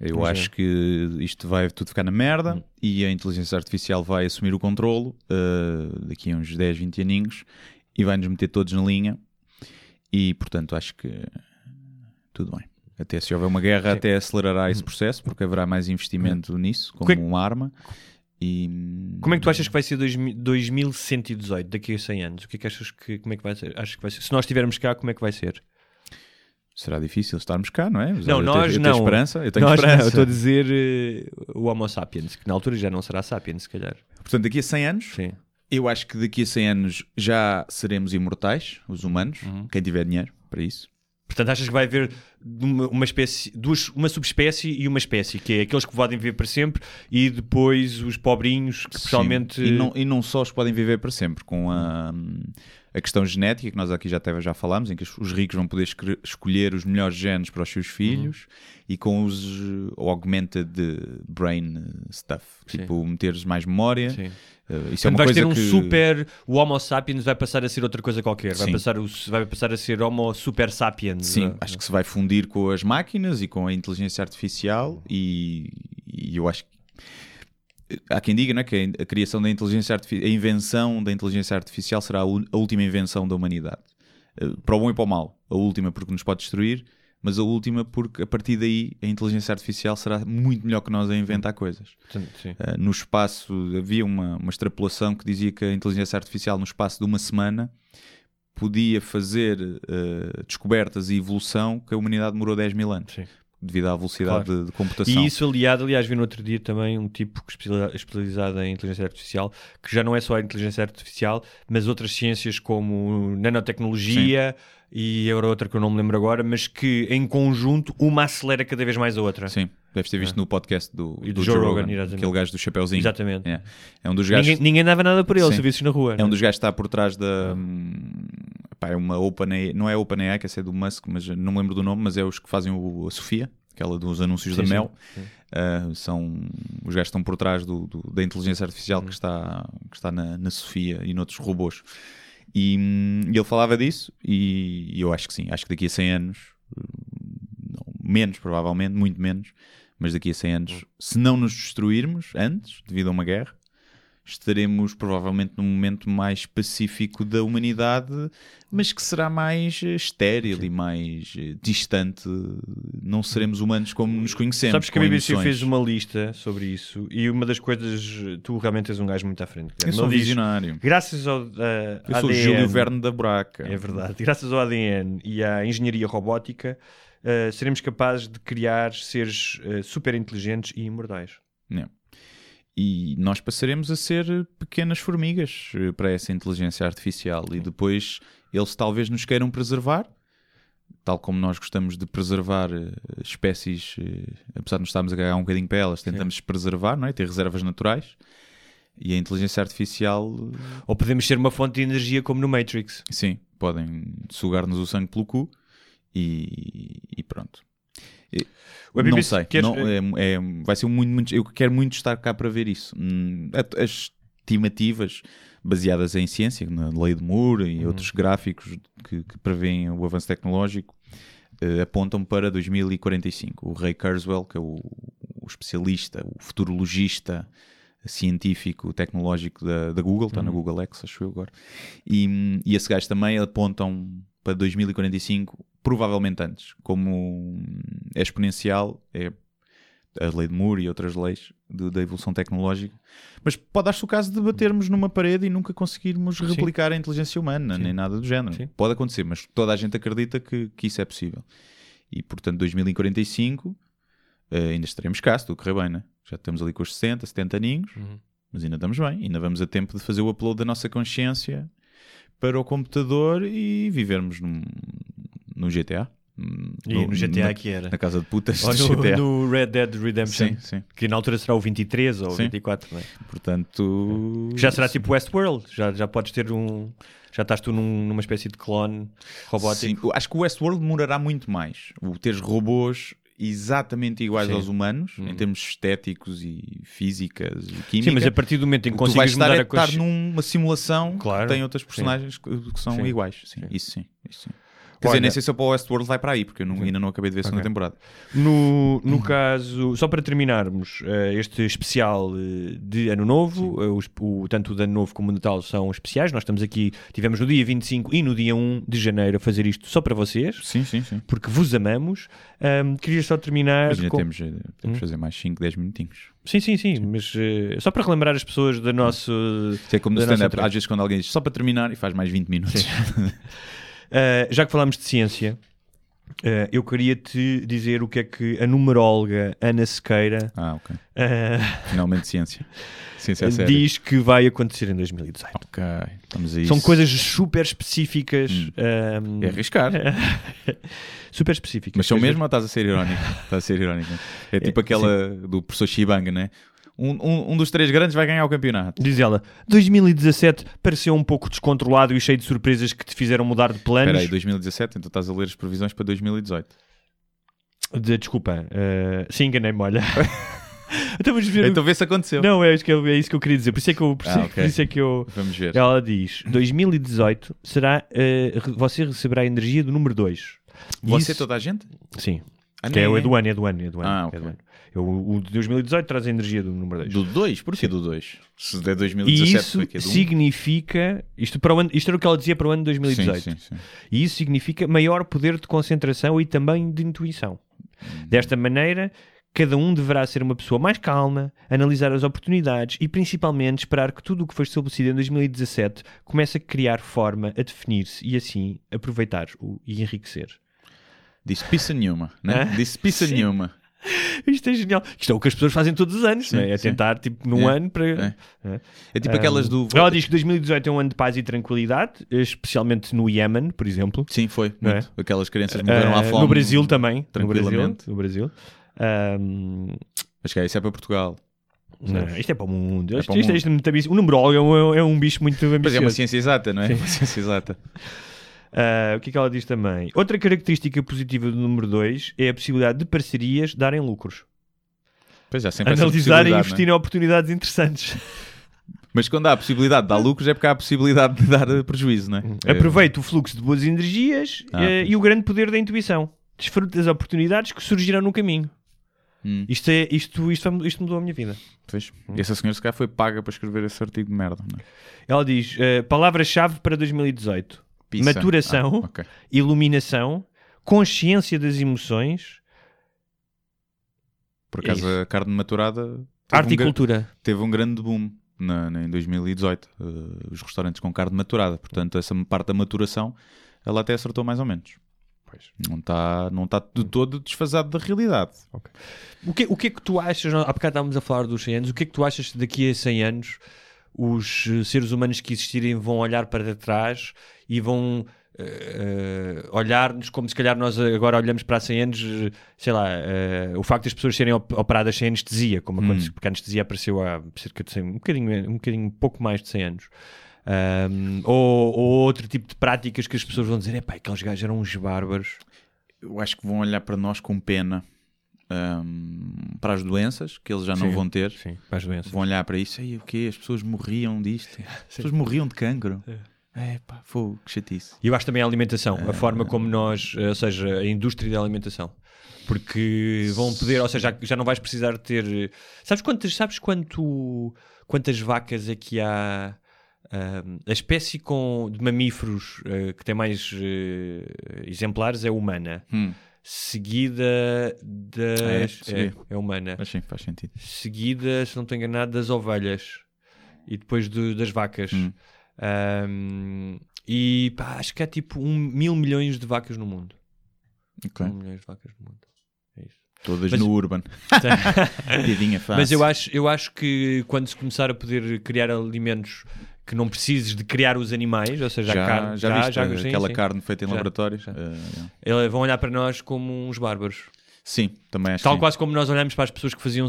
Eu Pois é. acho que isto vai tudo ficar na merda Hum. e a inteligência artificial vai assumir o controlo uh, daqui a uns 10, 20 aninhos e vai-nos meter todos na linha. E portanto acho que tudo bem. Até se houver uma guerra, Sim. até acelerará esse processo, porque haverá mais investimento nisso, como é que- uma arma. E Como é que tu achas que vai ser 2000 2118, daqui a 100 anos? O que é que achas que, como é que vai ser? Achas que vai ser? Se nós estivermos cá, como é que vai ser? Será difícil estarmos cá, não é? Mas Não, eu nós tenho, eu não. tenho esperança. Eu tenho Nós, não, esperança. eu estou a dizer eh, o Homo sapiens, que na altura já não será sapiens, se calhar. Portanto, daqui a 100 anos, Sim. eu acho que daqui a 100 anos já seremos imortais, os humanos, Uhum. quem tiver dinheiro para isso. Portanto, achas que vai haver uma, uma espécie, duas, uma subespécie e uma espécie, que é aqueles que podem viver para sempre e depois os pobrinhos que especialmente. Sim. E, não, e não só os podem viver para sempre, com a, a questão genética, que nós aqui já, até já falámos, em que os- os ricos vão poder escolher os melhores genes para os seus filhos e com os uh, augmented brain stuff, Sim. tipo meteres mais memória. Sim. Uh, isso é Portanto, uma vais coisa ter um que... super. O Homo sapiens vai passar a ser outra coisa qualquer. Vai Sim. passar, o, vai passar a ser Homo super sapiens. Sim, Ah, acho que se vai fundir com as máquinas e com a inteligência artificial e, e eu acho que há quem diga é, que a criação da inteligência artificial, a invenção da inteligência artificial será a, última invenção da humanidade. Eh, Para o bom e para o mal. A última porque nos pode destruir, mas a última porque a partir daí a inteligência artificial será muito melhor que nós a inventar coisas. sim. Uh, no espaço, havia uma, uma extrapolação que dizia que a inteligência artificial, no espaço de uma semana, podia fazer uh, descobertas e evolução que a humanidade demorou 10 mil anos, Sim. Devido à velocidade Claro. de, de computação. E isso aliado, aliás, vi no outro dia também um tipo especializado em inteligência artificial, que já não é só a inteligência artificial, mas outras ciências como nanotecnologia e era outra que eu não me lembro agora, mas que em conjunto uma acelera cada vez mais a outra. Sim, deves ter visto no podcast do, do do Joe Joe Rogan, Rogan, aquele gajo do Chapeuzinho. Exatamente. É. É um dos gajos Ninguém, ninguém dava nada por ele, Sim. se visses na rua. É um né? dos gajos que está por trás da. Pá, é uma OpenAI, não é OpenAI, que é do Musk, mas não me lembro do nome, mas é os que fazem o, a Sofia, aquela dos anúncios Sim, da sim, Mel. Uh, são os gajos que estão por trás do, do- da inteligência artificial que está, que está na, na Sofia e noutros robôs. E, hum, ele falava disso, e, e eu acho que sim, acho que daqui a 100 anos, hum, não, menos provavelmente, muito menos, mas daqui a 100 anos, se não nos destruirmos antes, devido a uma guerra, estaremos provavelmente num momento mais pacífico da humanidade, mas que será mais eh, estéril e mais eh, distante. Não seremos humanos como nos conhecemos. Sabes que a BBC emoções. fez uma lista sobre isso e uma das coisas, tu realmente és um gajo muito à frente. Eu sou diz, visionário. Graças ao uh, Eu sou o Júlio Verne da Braca. É verdade. Graças ao ADN e à engenharia robótica, uh, seremos capazes de criar seres uh, super inteligentes e imortais. Yeah. E nós passaremos a ser pequenas formigas eh, para essa inteligência artificial e depois eles talvez nos queiram preservar, tal como nós gostamos de preservar eh, espécies, eh, apesar de nos estarmos a cagar um bocadinho para elas, tentamos preservar, não é? ter reservas naturais. E a inteligência artificial, Ou podemos ser uma fonte de energia como no Matrix. sim, podem sugar-nos o sangue pelo cu e, e pronto. O não sei, quer- não, é, é- vai ser muito, muito. Eu quero muito estar cá para ver isso. Hum, As estimativas baseadas em ciência, na lei de Moore Uhum. e outros gráficos que, que prevêem o avanço tecnológico, eh, apontam para 2045. O Ray Kurzweil, que é o, o especialista, o futurologista científico, tecnológico da, da Google, está na Uhum. Google X, acho eu agora, e, e esse gajo também apontam para 2045, provavelmente antes, como é exponencial, é a lei de Moore e outras leis de- da evolução tecnológica, mas pode dar-se o caso de batermos numa parede e nunca conseguirmos replicar a inteligência humana, Sim. nem nada do género. Sim. Pode acontecer, mas toda a gente acredita que, que isso é possível. E portanto, 2045 eh, ainda estaremos cá, se tudo correr bem, né? Já estamos ali com os 60, 70 aninhos, Uhum. mas ainda estamos bem. Ainda vamos a tempo de fazer o upload da nossa consciência para o computador e vivermos num, num GTA. E no, GTA na, que era. na casa de putas Ou no, GTA. no Red Dead Redemption, Sim, sim. que na altura será o 23 ou o Sim. 24. não é? Portanto, Já será tipo Westworld, já, já podes ter um. Já estás tu num- numa espécie de clone robótico. Sim, acho que o Westworld demorará muito mais. O teres robôs exatamente iguais Sim. Uhum. aos humanos, em termos estéticos e físicas e química. Sim, mas a partir do momento em que tu consegues estar, mudar é a estar consci... numa simulação Claro. que tem outras personagens que, que são iguais. Sim. Isso sim. Isso sim. Quer dizer, nem sei se para o Westworld vai para aí, porque eu não- ainda não acabei de ver a segunda Ok. temporada. No, no caso, só para terminarmos eh, este especial eh, de Ano Novo, eh, os- o, tanto o de Ano Novo como o Natal são especiais. Nós estamos aqui, tivemos no dia 25 e no dia 1 de janeiro a fazer isto só para vocês, Sim, sim, sim. porque vos amamos. Ahm, queria só terminar. Mas ainda com- temos, temos Hum. fazer mais 5, 10 minutinhos. Sim, sim, sim, mas eh, só para relembrar as pessoas da nossa. Isso é como no stand-up, às vezes quando alguém diz só para terminar e faz mais 20 minutos. Uh, já que falámos de ciência, uh, eu queria te dizer o que é que a numeróloga Ana Sequeira ah, uh, Finalmente ciência. Ciência é séria. diz que vai acontecer em 2018. Ok, vamos a isso. São coisas super específicas. um, É arriscar. super específicas. Mas são mesmo ou estás a ser irónico? Estás a ser irónico. É tipo aquela do professor Shibanga, né? Um, um, um dos três grandes vai ganhar o campeonato. Diz ela, 2017 pareceu um pouco descontrolado e cheio de surpresas que te fizeram mudar de planos. Espera aí, 2017, então estás a ler as previsões para 2018. De- desculpa, uh, sim, enganei-me, olha. então vamos ver. Então vê se aconteceu. Não, é isso, que eu, é isso que eu queria dizer. Por isso é que eu. Por isso, Ah, é- ok. por isso é que eu Vamos ver. Ela diz: 2018 será. re- você receberá a energia do número 2. Você, toda a gente? Sim. Ah, Que é, nem o- é do ano, é do ano, é do ano. Ah, é ok. do ano. Eu, o de 2018 traz a energia do número 2. Do 2? Porquê do 2? Se der E 2017 isso que é do 1. significa. Isto, para o ano, isto era o que ela dizia para o ano de 2018. Sim, sim, sim. E isso significa maior poder de concentração e também de intuição. Desta maneira, cada um deverá ser uma pessoa mais calma, analisar as oportunidades e principalmente esperar que tudo o que foi estabelecido em 2017 comece a criar forma, a definir-se e assim aproveitar o, e enriquecer. Disse pissa nenhuma, né? Hã? Disse Sim. nenhuma. Isto é genial. Isto é o que as pessoas fazem todos os anos, Sim, não é? É sim. tentar, tipo, num É, ano para. é. É. É tipo aquelas do. Ela diz que 2018 é um ano de paz e tranquilidade, especialmente no Iémen, por exemplo. Sim, foi. É? Aquelas crianças morreram à Ah, fome. no Brasil também. No Brasil. tranquilamente. No Brasil. Ahm, Acho que é, isso é para Portugal. não, isto é para o mundo. É Isto, para o isto- mundo. isto é ambicioso. O numerólogo é um, é um bicho muito ambicioso. Mas é uma ciência exata, não é? É uma ciência exata. Ah, o que é que ela diz também? Outra característica positiva do número 2 é a possibilidade de parcerias darem lucros. Pois é, sempre Analisar e investir não em oportunidades interessantes. é? Mas quando há a possibilidade de dar lucros é porque há a possibilidade de dar eh, prejuízo, não é? Aproveita o fluxo de boas energias Ah, eh, e o grande poder da intuição. Desfruta das oportunidades que surgirão no caminho. Hum. Isto, é, isto, isto, isto mudou a minha vida. Pois. E essa senhora se calhar foi paga para escrever esse artigo de merda, não é? Ela diz: eh, palavra-chave para 2018: Pizza. maturação, Ah, ok. iluminação, consciência das emoções, Por acaso Isso. a carne maturada teve arte um, e cultura. teve um grande boom na, na- em 2018. eh, os restaurantes com carne maturada. Portanto, essa parte da maturação ela até acertou mais ou menos. Não está não tá de todo desfasado da realidade. O que, o que é que tu achas? Há bocado estávamos a falar dos 100 anos. O que é que tu achas que daqui a 100 anos os seres humanos que existirem vão olhar para trás e vão eh, olhar-nos como se calhar nós agora olhamos para há 100 anos, eh, sei lá, eh, o facto das pessoas serem op- operadas sem anestesia, como aconteceu, porque a anestesia apareceu há cerca de 100, um bocadinho, um bocadinho pouco mais de 100 anos. Ahm, ou, ou outro tipo de práticas que as pessoas vão dizer: é pá, aqueles gajos eram uns bárbaros. Eu acho que vão olhar para nós com pena hum, para as doenças que eles já não Sim, vão ter. Sim, para as doenças. Vão olhar para isso. E o quê? As pessoas morriam disto. As pessoas morriam de cancro. É pá, fogo, que chatice. E eu acho também a alimentação, Ah. a forma como nós, ou seja, a indústria da alimentação. Porque vão poder, ou seja, já, já não vais precisar de ter. Sabes quantas, sabes quanto, quantas vacas é que há? ahm, a espécie com, de mamíferos eh, que tem mais eh, exemplares é humana, Hum, seguida das. Ah, é? é, é humana. mas sim, faz sentido. Seguida, se não estou enganado, das ovelhas e depois do- das vacas. Hum. Ahm, e pá, acho que há tipo um, mil milhões de vacas no mundo. Ok. Mil milhões de vacas no mundo. É isso. Todas Mas- no Urban. Piadinha fácil. Mas eu acho, eu acho que quando se começar a poder criar alimentos que não precises de criar os animais, ou seja, já, a carne, já, viste já- aquela sim. carne feita em Já, laboratório? já. Eh, Eles vão olhar para nós como uns bárbaros. sim, também acho Tal quase como nós olhamos para as pessoas que faziam,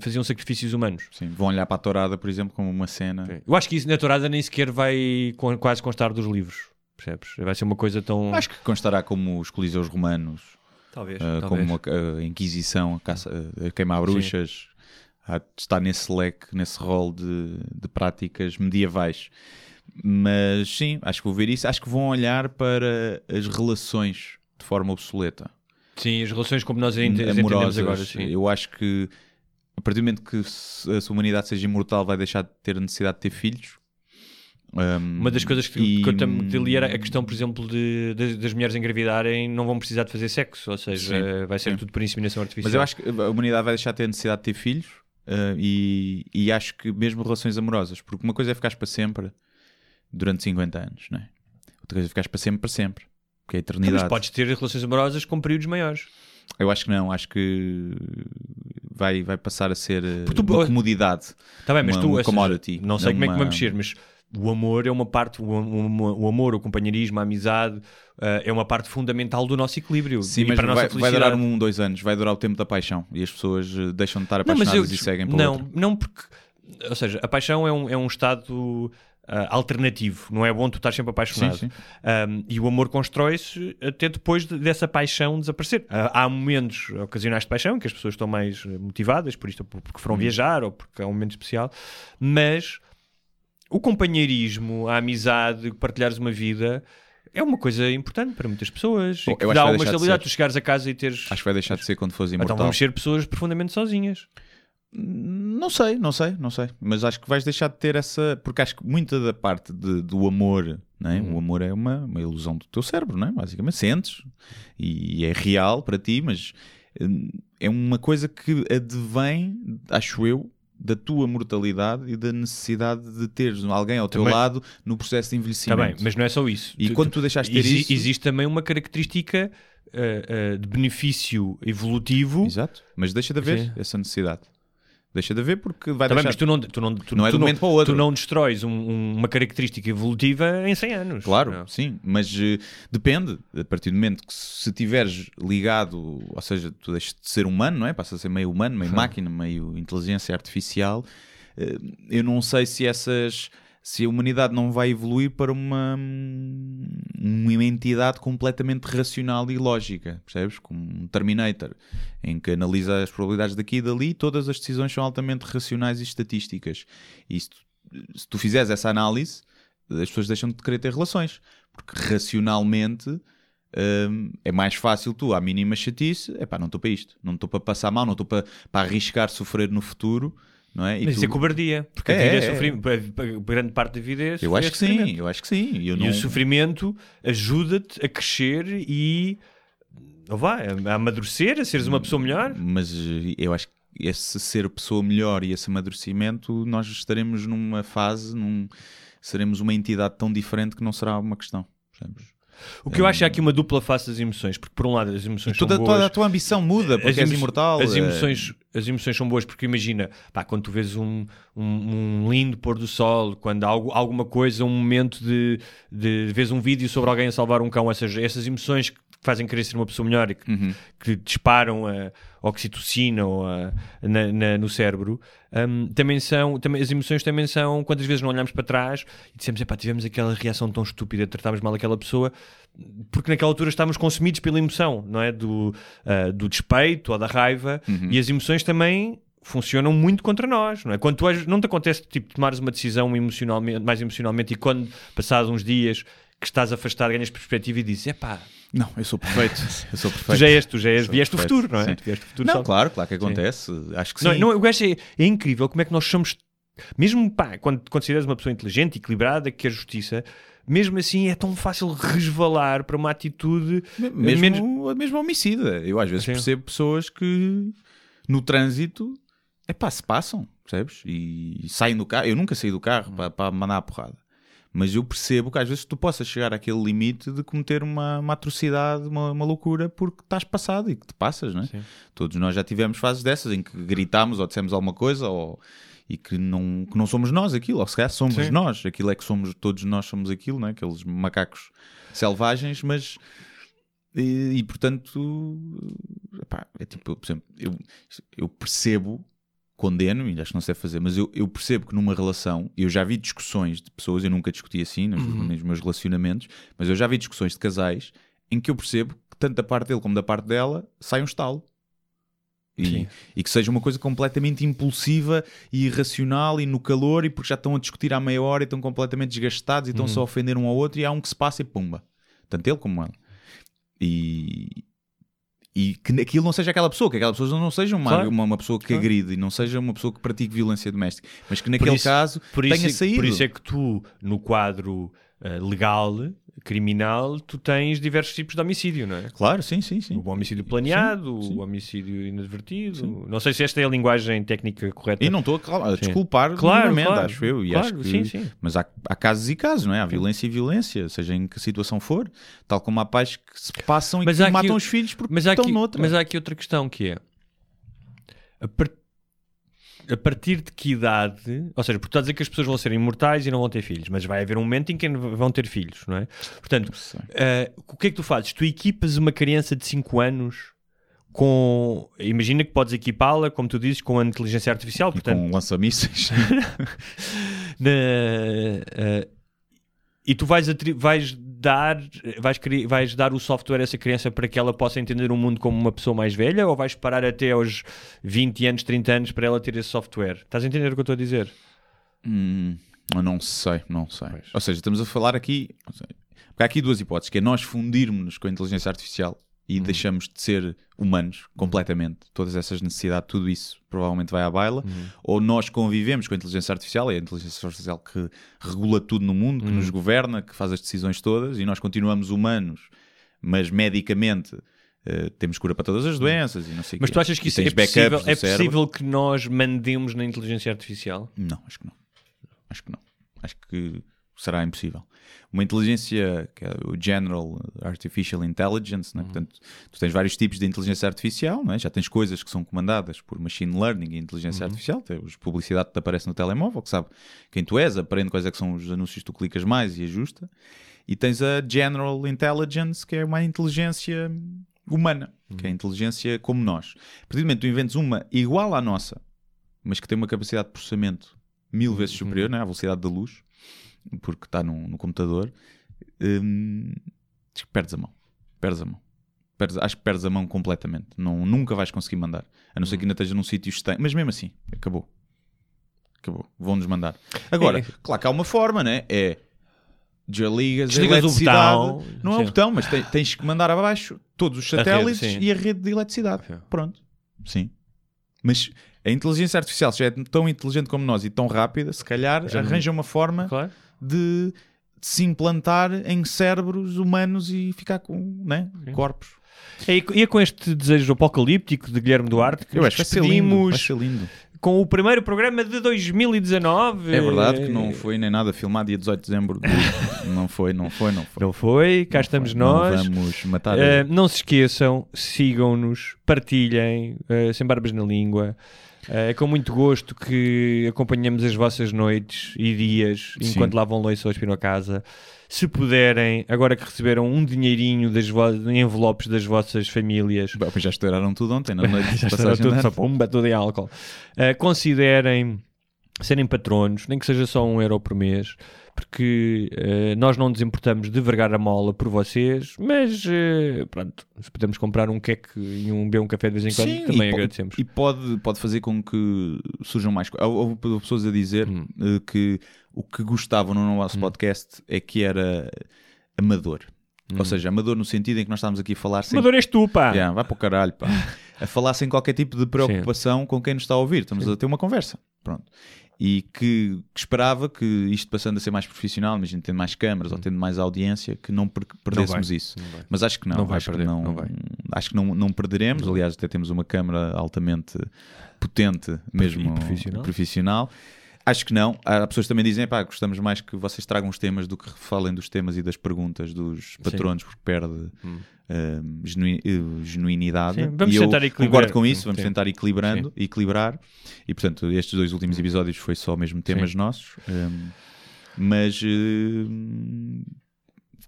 faziam sacrifícios humanos. Sim, Vão olhar para a tourada, por exemplo, como uma cena. Eu acho que isso na tourada nem sequer vai quase constar dos livros. Percebes? Vai ser uma coisa tão. Acho que constará como os coliseus romanos, Talvez. eh, talvez. como a, a Inquisição, a, caça, a queimar bruxas. De estar nesse leque, nesse rol de, de práticas medievais. Mas sim, acho que vou ver isso. Acho que vão olhar para as relações de forma obsoleta. Sim, as relações como nós as entendemos amorosas. agora. Sim. Eu acho que a partir do momento que se a sua humanidade seja imortal, vai deixar de ter necessidade de ter filhos. Um, Uma das coisas que, e- que eu tam- que li era a questão, por exemplo, de, de- das mulheres engravidarem não vão precisar de fazer sexo, ou seja, Sim, vai ser sim. tudo por inseminação artificial. Mas eu acho que a humanidade vai deixar de ter necessidade de ter filhos uh, e, e acho que mesmo relações amorosas, porque uma coisa é ficares para sempre durante 50 anos, não é? Outra coisa é ficares para sempre para sempre, que é a eternidade. Mas podes ter relações amorosas com períodos maiores. Eu acho que não, acho que vai, vai passar a ser Porque tu- uma comodidade. Está bem, mas Uma- tu, uma ou seja, commodity, não sei não como é que vamos mexer, mas o amor é uma parte, o, o- o amor, o companheirismo, a amizade, eh, é uma parte fundamental do nosso equilíbrio Sim, mas vai, vai durar um, dois anos, vai durar o tempo da paixão e as pessoas deixam de estar Não, apaixonadas eu- e seguem para não, outro. não porque, ou seja, a paixão é um, é um estado ah, alternativo, não é bom tu estar sempre apaixonado. Sim, sim. Um, e o amor constrói-se até depois de- dessa paixão desaparecer. Ah, há momentos ocasionais de paixão que as pessoas estão mais motivadas por isto, porque foram viajar ou porque é um momento especial, mas o companheirismo, a amizade, partilhares uma vida. É uma coisa importante para muitas pessoas Bom, e que dá uma de estabilidade. Tu chegares a casa e teres. Acho que vai deixar de ser quando fores Então imortal. vamos ser pessoas profundamente sozinhas. Não sei, não sei, não sei. Mas acho que vais deixar de ter essa. Porque acho que muita da parte de- do amor? Uhum. o amor é uma, uma ilusão do teu cérebro, não é? Basicamente, sentes e é real para ti, mas hum, é uma coisa que advém, acho eu, da tua mortalidade e da necessidade de teres alguém ao teu Também- lado no processo de Está envelhecimento. bem, mas não é só isso. E quando tu deixaste de ter exi- isso- Existe também uma característica ah, ah, de benefício evolutivo. Exato. Mas deixa de haver Sim. essa necessidade. Deixa de haver porque vai Tá bem, deixar. mas tu não, tu não, tu, Não é tu momento para o outro. Tu não destróis um- um- uma característica evolutiva em 100 anos. Claro, Não. sim, mas eh, depende. A partir do momento que se estiveres ligado, ou seja, tu deixas de ser humano, não é? Passas a ser meio humano, meio máquina, meio inteligência artificial. eh, eu não sei se essas se a humanidade não vai evoluir para uma, uma entidade completamente racional e lógica, percebes? Como um Terminator, em que analisa as probabilidades daqui e dali, todas as decisões são altamente racionais e estatísticas. E se tu, se tu fizeres essa análise, as pessoas deixam de querer ter relações, porque racionalmente hum, é mais fácil tu, à mínima chatice, é pá, não estou para isto, não estou para passar mal, não estou para, para arriscar sofrer no futuro. Não é? E Mas isso é tu- cobardia, porque a É, vida é, é. sofrimento. Grande parte da vida é Eu acho que sim, eu acho que sim. Eu E não... o sofrimento ajuda-te a crescer e ou vá, a amadurecer, a seres uma pessoa melhor. Mas eh, eu acho que esse ser pessoa melhor e esse amadurecimento, nós estaremos numa fase, num... seremos uma entidade tão diferente que não será uma questão. percebes? O que eu acho é aqui uma dupla face das emoções, porque por um lado as emoções Toda, são toda boas. a tua ambição muda porque és emo- imortal. As eh, emoções, as emoções são boas porque imagina, pá, quando tu vês um, um, um lindo pôr do sol, quando há algo, alguma coisa, um momento de, de vês um vídeo sobre alguém a salvar um cão, seja, essas emoções que fazem querer ser uma pessoa melhor e que, Uhum. que disparam a oxitocina ou a- na- na- no cérebro, hum, também são, também, as emoções também são, quantas vezes não olhamos para trás e dissemos, epá, tivemos aquela reação tão estúpida, tratámos mal aquela pessoa, porque naquela altura estávamos consumidos pela emoção, não é? Do, ah, do despeito ou da raiva, Uhum. e as emoções também funcionam muito contra nós, não é? Quando tu não te acontece tipo tomares uma decisão emocionalmente, mais emocionalmente e quando passados uns dias que estás afastado ganhas perspectiva e dizes, epá, Não, eu sou perfeito. Eu sou perfeito. tu já és, tu já és, vieste do futuro, não é? sim. Tu vieste do futuro Não, só- claro, claro que acontece. Acho que sim. Não, não, eu acho é, é incrível como é que nós somos, mesmo pá, quando consideras uma pessoa inteligente, equilibrada, que quer justiça, mesmo assim é tão fácil resvalar para uma atitude mesmo, menos. mesmo homicida. Eu às vezes Sim. percebo pessoas que no trânsito é pá, se passam, percebes? E saem do carro. Eu nunca saí do carro para, para mandar a porrada. Mas eu percebo que às vezes tu possas chegar àquele limite de cometer uma, uma atrocidade, uma, uma loucura, porque estás passado e que te passas, não é? Sim. Todos nós já tivemos fases dessas em que gritámos ou dissemos alguma coisa ou, e que não, que não somos nós aquilo, ou se calhar somos Sim. nós, aquilo é que somos, todos nós somos aquilo, não é? Aqueles macacos selvagens, mas e, e, portanto, epá, é tipo, por exemplo, eu, eu percebo, condeno, ainda acho que não sei fazer, mas eu, eu percebo que numa relação, eu já vi discussões de pessoas, eu nunca discuti assim nos, Uhum. nos meus relacionamentos, mas eu já vi discussões de casais em que eu percebo que tanto da parte dele como da parte dela sai um estalo. E, e que seja uma coisa completamente impulsiva e irracional e no calor e porque já estão a discutir há meia hora e estão completamente desgastados e estão Uhum. só a ofender um ao outro e há um que se passa e pumba. Tanto ele como ela. E, e que aquilo não seja aquela pessoa, que aquela pessoa não seja uma, Claro. uma, uma pessoa que Claro. agride e não seja uma pessoa que pratique violência doméstica, mas que naquele isso- caso tenha saído. Por isso é que tu, no quadro ah, legal, criminal, tu tens diversos tipos de homicídio, não é? Claro, sim, sim, sim. O homicídio planeado, Sim, sim. o homicídio inadvertido. Não sei se esta é a linguagem técnica correta. E não estou a, desculpar Claro, claro. acho eu. E Claro, acho que, sim, sim. Mas há, há casos e casos, não é? Há violência e violência, seja em que situação for. Tal como há pais que se passam e Mas que há aqui- matam os filhos porque mas estão aqui, noutra. mas há aqui outra questão que é a, par- a partir de que idade, ou seja, porque tu estás a dizer que as pessoas vão ser imortais e não vão ter filhos, mas vai haver um momento em que vão ter filhos, não é? Portanto, eh, o que é que tu fazes? Tu equipas uma criança de 5 anos com. Imagina que podes equipá-la, como tu dizes, com a inteligência artificial, E portanto, com lança-mísseis. na, eh, e tu vais, vais dar vais, vais dar o software a essa criança para que ela possa entender o mundo como uma pessoa mais velha ou vais parar até aos 20 anos, 30 anos para ela ter esse software? Estás a entender o que eu estou a dizer? Hum, eu não sei, não sei. Ou seja, estamos a falar aqui. Porque há aqui duas hipóteses: que é nós fundirmos com a inteligência artificial e deixamos de ser humanos completamente. Todas essas necessidades, tudo isso provavelmente vai à baila. Ou nós convivemos com a inteligência artificial, é a inteligência artificial que regula tudo no mundo, que nos governa, que faz as decisões todas, e nós continuamos humanos, mas medicamente. eh, temos cura para todas as doenças e não sei o Mas quê. tu achas que isso é possível, é possível que nós mandemos na inteligência artificial? Não, acho que não. Acho que não. Acho que será impossível. Uma inteligência, que é o General Artificial Intelligence, né? portanto, tu tens vários tipos de inteligência artificial, é? já tens coisas que são comandadas por machine learning e inteligência artificial, tens publicidade que te aparece no telemóvel, que sabe quem tu és, aprende quais é que são os anúncios que tu clicas mais e ajusta. E tens a General Intelligence, que é uma inteligência humana, que é a inteligência como nós. A partir do momento que tu inventes uma igual à nossa, mas que tem uma capacidade de processamento mil vezes superior né, à velocidade da luz, porque está no, no computador, hum, perdes a mão. Perdes a mão. Perdes- acho que perdes a mão completamente. Não, nunca vais conseguir mandar. A não ser que ainda esteja num sítio estranho. Mas mesmo assim, acabou. Acabou. Vão-nos mandar. Agora, É. claro que há uma forma, né? É desligas, Desligas o botão. Não é o botão, mas te- tens que mandar abaixo todos os A rede, satélites e a rede de eletricidade. Sim. Pronto. Sim. Mas a inteligência artificial, se já é tão inteligente como nós e tão rápida, se calhar Já não- arranja uma forma Claro. De, de se implantar em cérebros humanos e ficar com né, corpos. E, e é com este desejo apocalíptico de Guilherme Duarte que Eu acho que vai lindo. Com o primeiro programa de 2019. É verdade que não foi nem nada filmado dia 18 de dezembro. não foi, não foi, não foi. Não foi, cá Não estamos foi. nós. Não vamos matar. Eh, não se esqueçam, sigam-nos, partilhem, eh, sem barbas na língua. Eh, É com muito gosto que acompanhamos as vossas noites e dias Sim. enquanto lavam louça ou aspiram a casa. Se puderem, agora que receberam um dinheirinho das em envelopes das vossas famílias, Bom, já estouraram tudo ontem, na noite já passagem tudo só ano. pumba, tudo em álcool. Uh, considerem serem patronos, nem que seja só um euro por mês, porque uh, nós não nos importamos de vergar a mola por vocês, mas uh, pronto, se podemos comprar um queque e um beber um café de vez em quando, Sim, também e agradecemos. E pode, pode fazer com que surjam mais coisas. Houve pessoas a dizer Hum. eh, que o que gostavam no nosso podcast é que era amador. Ou seja, amador no sentido em que nós estávamos aqui a falar sem. Hum. Amador és tu, pá! Yeah, vai para o caralho, pá. A falar sem qualquer tipo de preocupação com quem nos está a ouvir. Estamos a ter uma conversa. Pronto. E que, que esperava que isto passando a ser mais profissional, imagina tendo mais câmaras ou tendo mais audiência, que não per- perdêssemos vai. isso. Não. Mas acho que não. Não vai acho perder, que não, não. Acho que não, não perderemos. Aliás, até temos uma câmara altamente potente, mesmo profissional. profissional. Acho que não. Há pessoas que também dizem, pá, gostamos mais que vocês tragam os temas do que falem dos temas e das perguntas dos patronos, porque perde eh, genui- eh, genuinidade. Sim, vamos e eu tentar equilibrar. concordo com isso, vamos Sim. tentar equilibrando, equilibrar. E portanto, estes dois últimos episódios foi só mesmo temas nossos. eh, mas eh,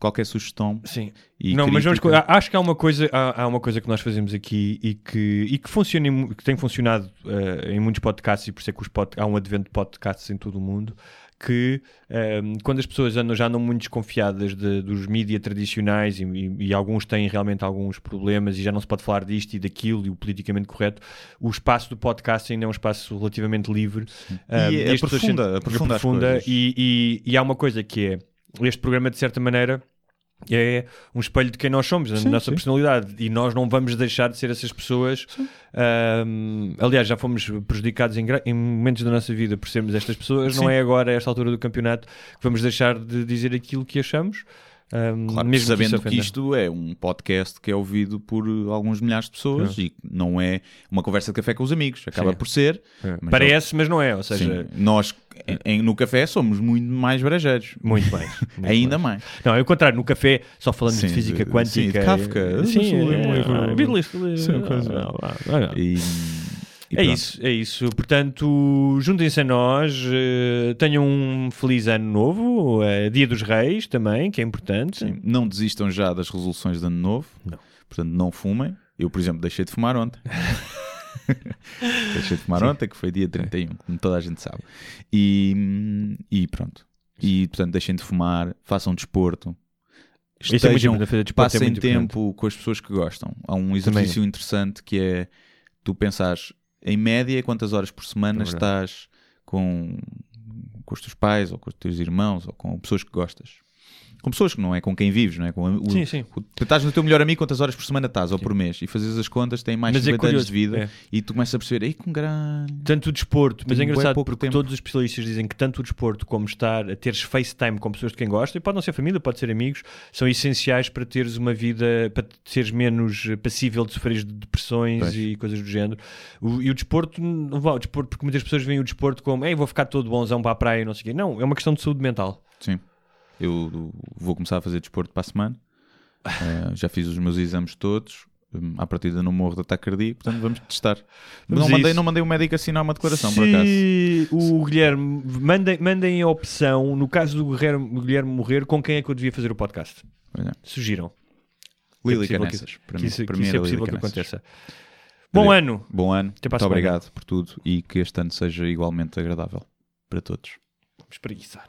qualquer sugestão Sim. e não, mas vamos, crítica- acho que há uma coisa, há, há uma coisa que nós fazemos aqui e que, e que funciona, em que tem funcionado eh, em muitos podcasts e por isso é que os pod, há um advento de podcasts em todo o mundo. Que ehm, quando as pessoas andam, já andam muito desconfiadas de- dos mídias tradicionais e, e- e alguns têm realmente alguns problemas e já não se pode falar disto e daquilo e o politicamente correto, o espaço do podcast ainda é um espaço relativamente livre Ehm, E as pessoas aprofunda- sentem- aprofunda as aprofunda coisas. e, e- e há uma coisa que é este programa de certa maneira é um espelho de quem nós somos, da Sim, nossa sim. personalidade. E nós não vamos deixar de ser essas pessoas. Ahm, aliás já fomos prejudicados em, em momentos da nossa vida por sermos estas pessoas. Não Sim. é agora a esta altura do campeonato que vamos deixar de dizer aquilo que achamos ahm, Claro, mesmo sabendo que, ofenda. isto é um podcast que é ouvido por alguns milhares de pessoas e não é uma conversa de café com os amigos. Acaba Sim. por ser. É. mas parece mas não é, ou Sim, seja nós em- em- no café somos muito mais brejeiros. muito bem muito Ainda mais. mais. Não, é o contrário, no café, só falando Sim, de física quântica. sim, de Kafka. Sim, é, um livro- é, Sim. E, e É pronto. isso, é isso. Portanto, juntem-se a nós, eh, tenham um feliz ano novo, eh, Dia dos Reis também, que é importante. Sim, Não desistam já das resoluções de ano novo. Não. Portanto, não fumem. Eu, por exemplo, deixei de fumar ontem. deixei de fumar ontem, que foi dia 31, como toda a gente sabe. E, e pronto. E, portanto, deixem de fumar, façam desporto. É Estejam, é passem muito importante. tempo com as pessoas que gostam. Há um exercício interessante que é tu pensares em média quantas horas por semana É estás com, com os teus pais ou com os teus irmãos ou com pessoas que gostas. Com pessoas que não é com quem vives, não é? Com o, Sim, sim. o- tu estás no teu melhor amigo quantas horas por semana estás ou por mês e fazes as contas, tem mais de Mas é 50 anos curioso, de vida é. e tu começas a perceber, ei, com grande. Tanto o desporto, mas é engraçado pouco porque tempo. todos os especialistas dizem que tanto o desporto como estar a teres FaceTime com pessoas de quem gosta, e pode não ser família, pode ser amigos, são essenciais para teres uma vida, para seres menos passível de sofrer de depressões Pois. e coisas do género. O- e o desporto, não vá, o desporto, porque muitas pessoas veem o desporto como, ei, vou ficar todo bonzão para a praia e não sei o quê. Não, é uma questão de saúde mental. Sim. Eu vou começar a fazer desporto para a semana. Eh, já fiz os meus exames todos. Hum, À partida não morro de ataque cardíaco, portanto vamos testar. Vamos não, mandei, não mandei o médico assinar uma declaração, por acaso. Se o Guilherme, mandem, mandem a opção, no caso do Guilherme, Guilherme morrer, com quem é que eu devia fazer o podcast? É. Sugiram. Lili Que é Canessas. Para que mim, isso, para que mim isso é possível que aconteça. Bom Olha, ano. Bom ano. Até Muito obrigado por tudo e que este ano seja igualmente agradável para todos. Vamos preguiçar.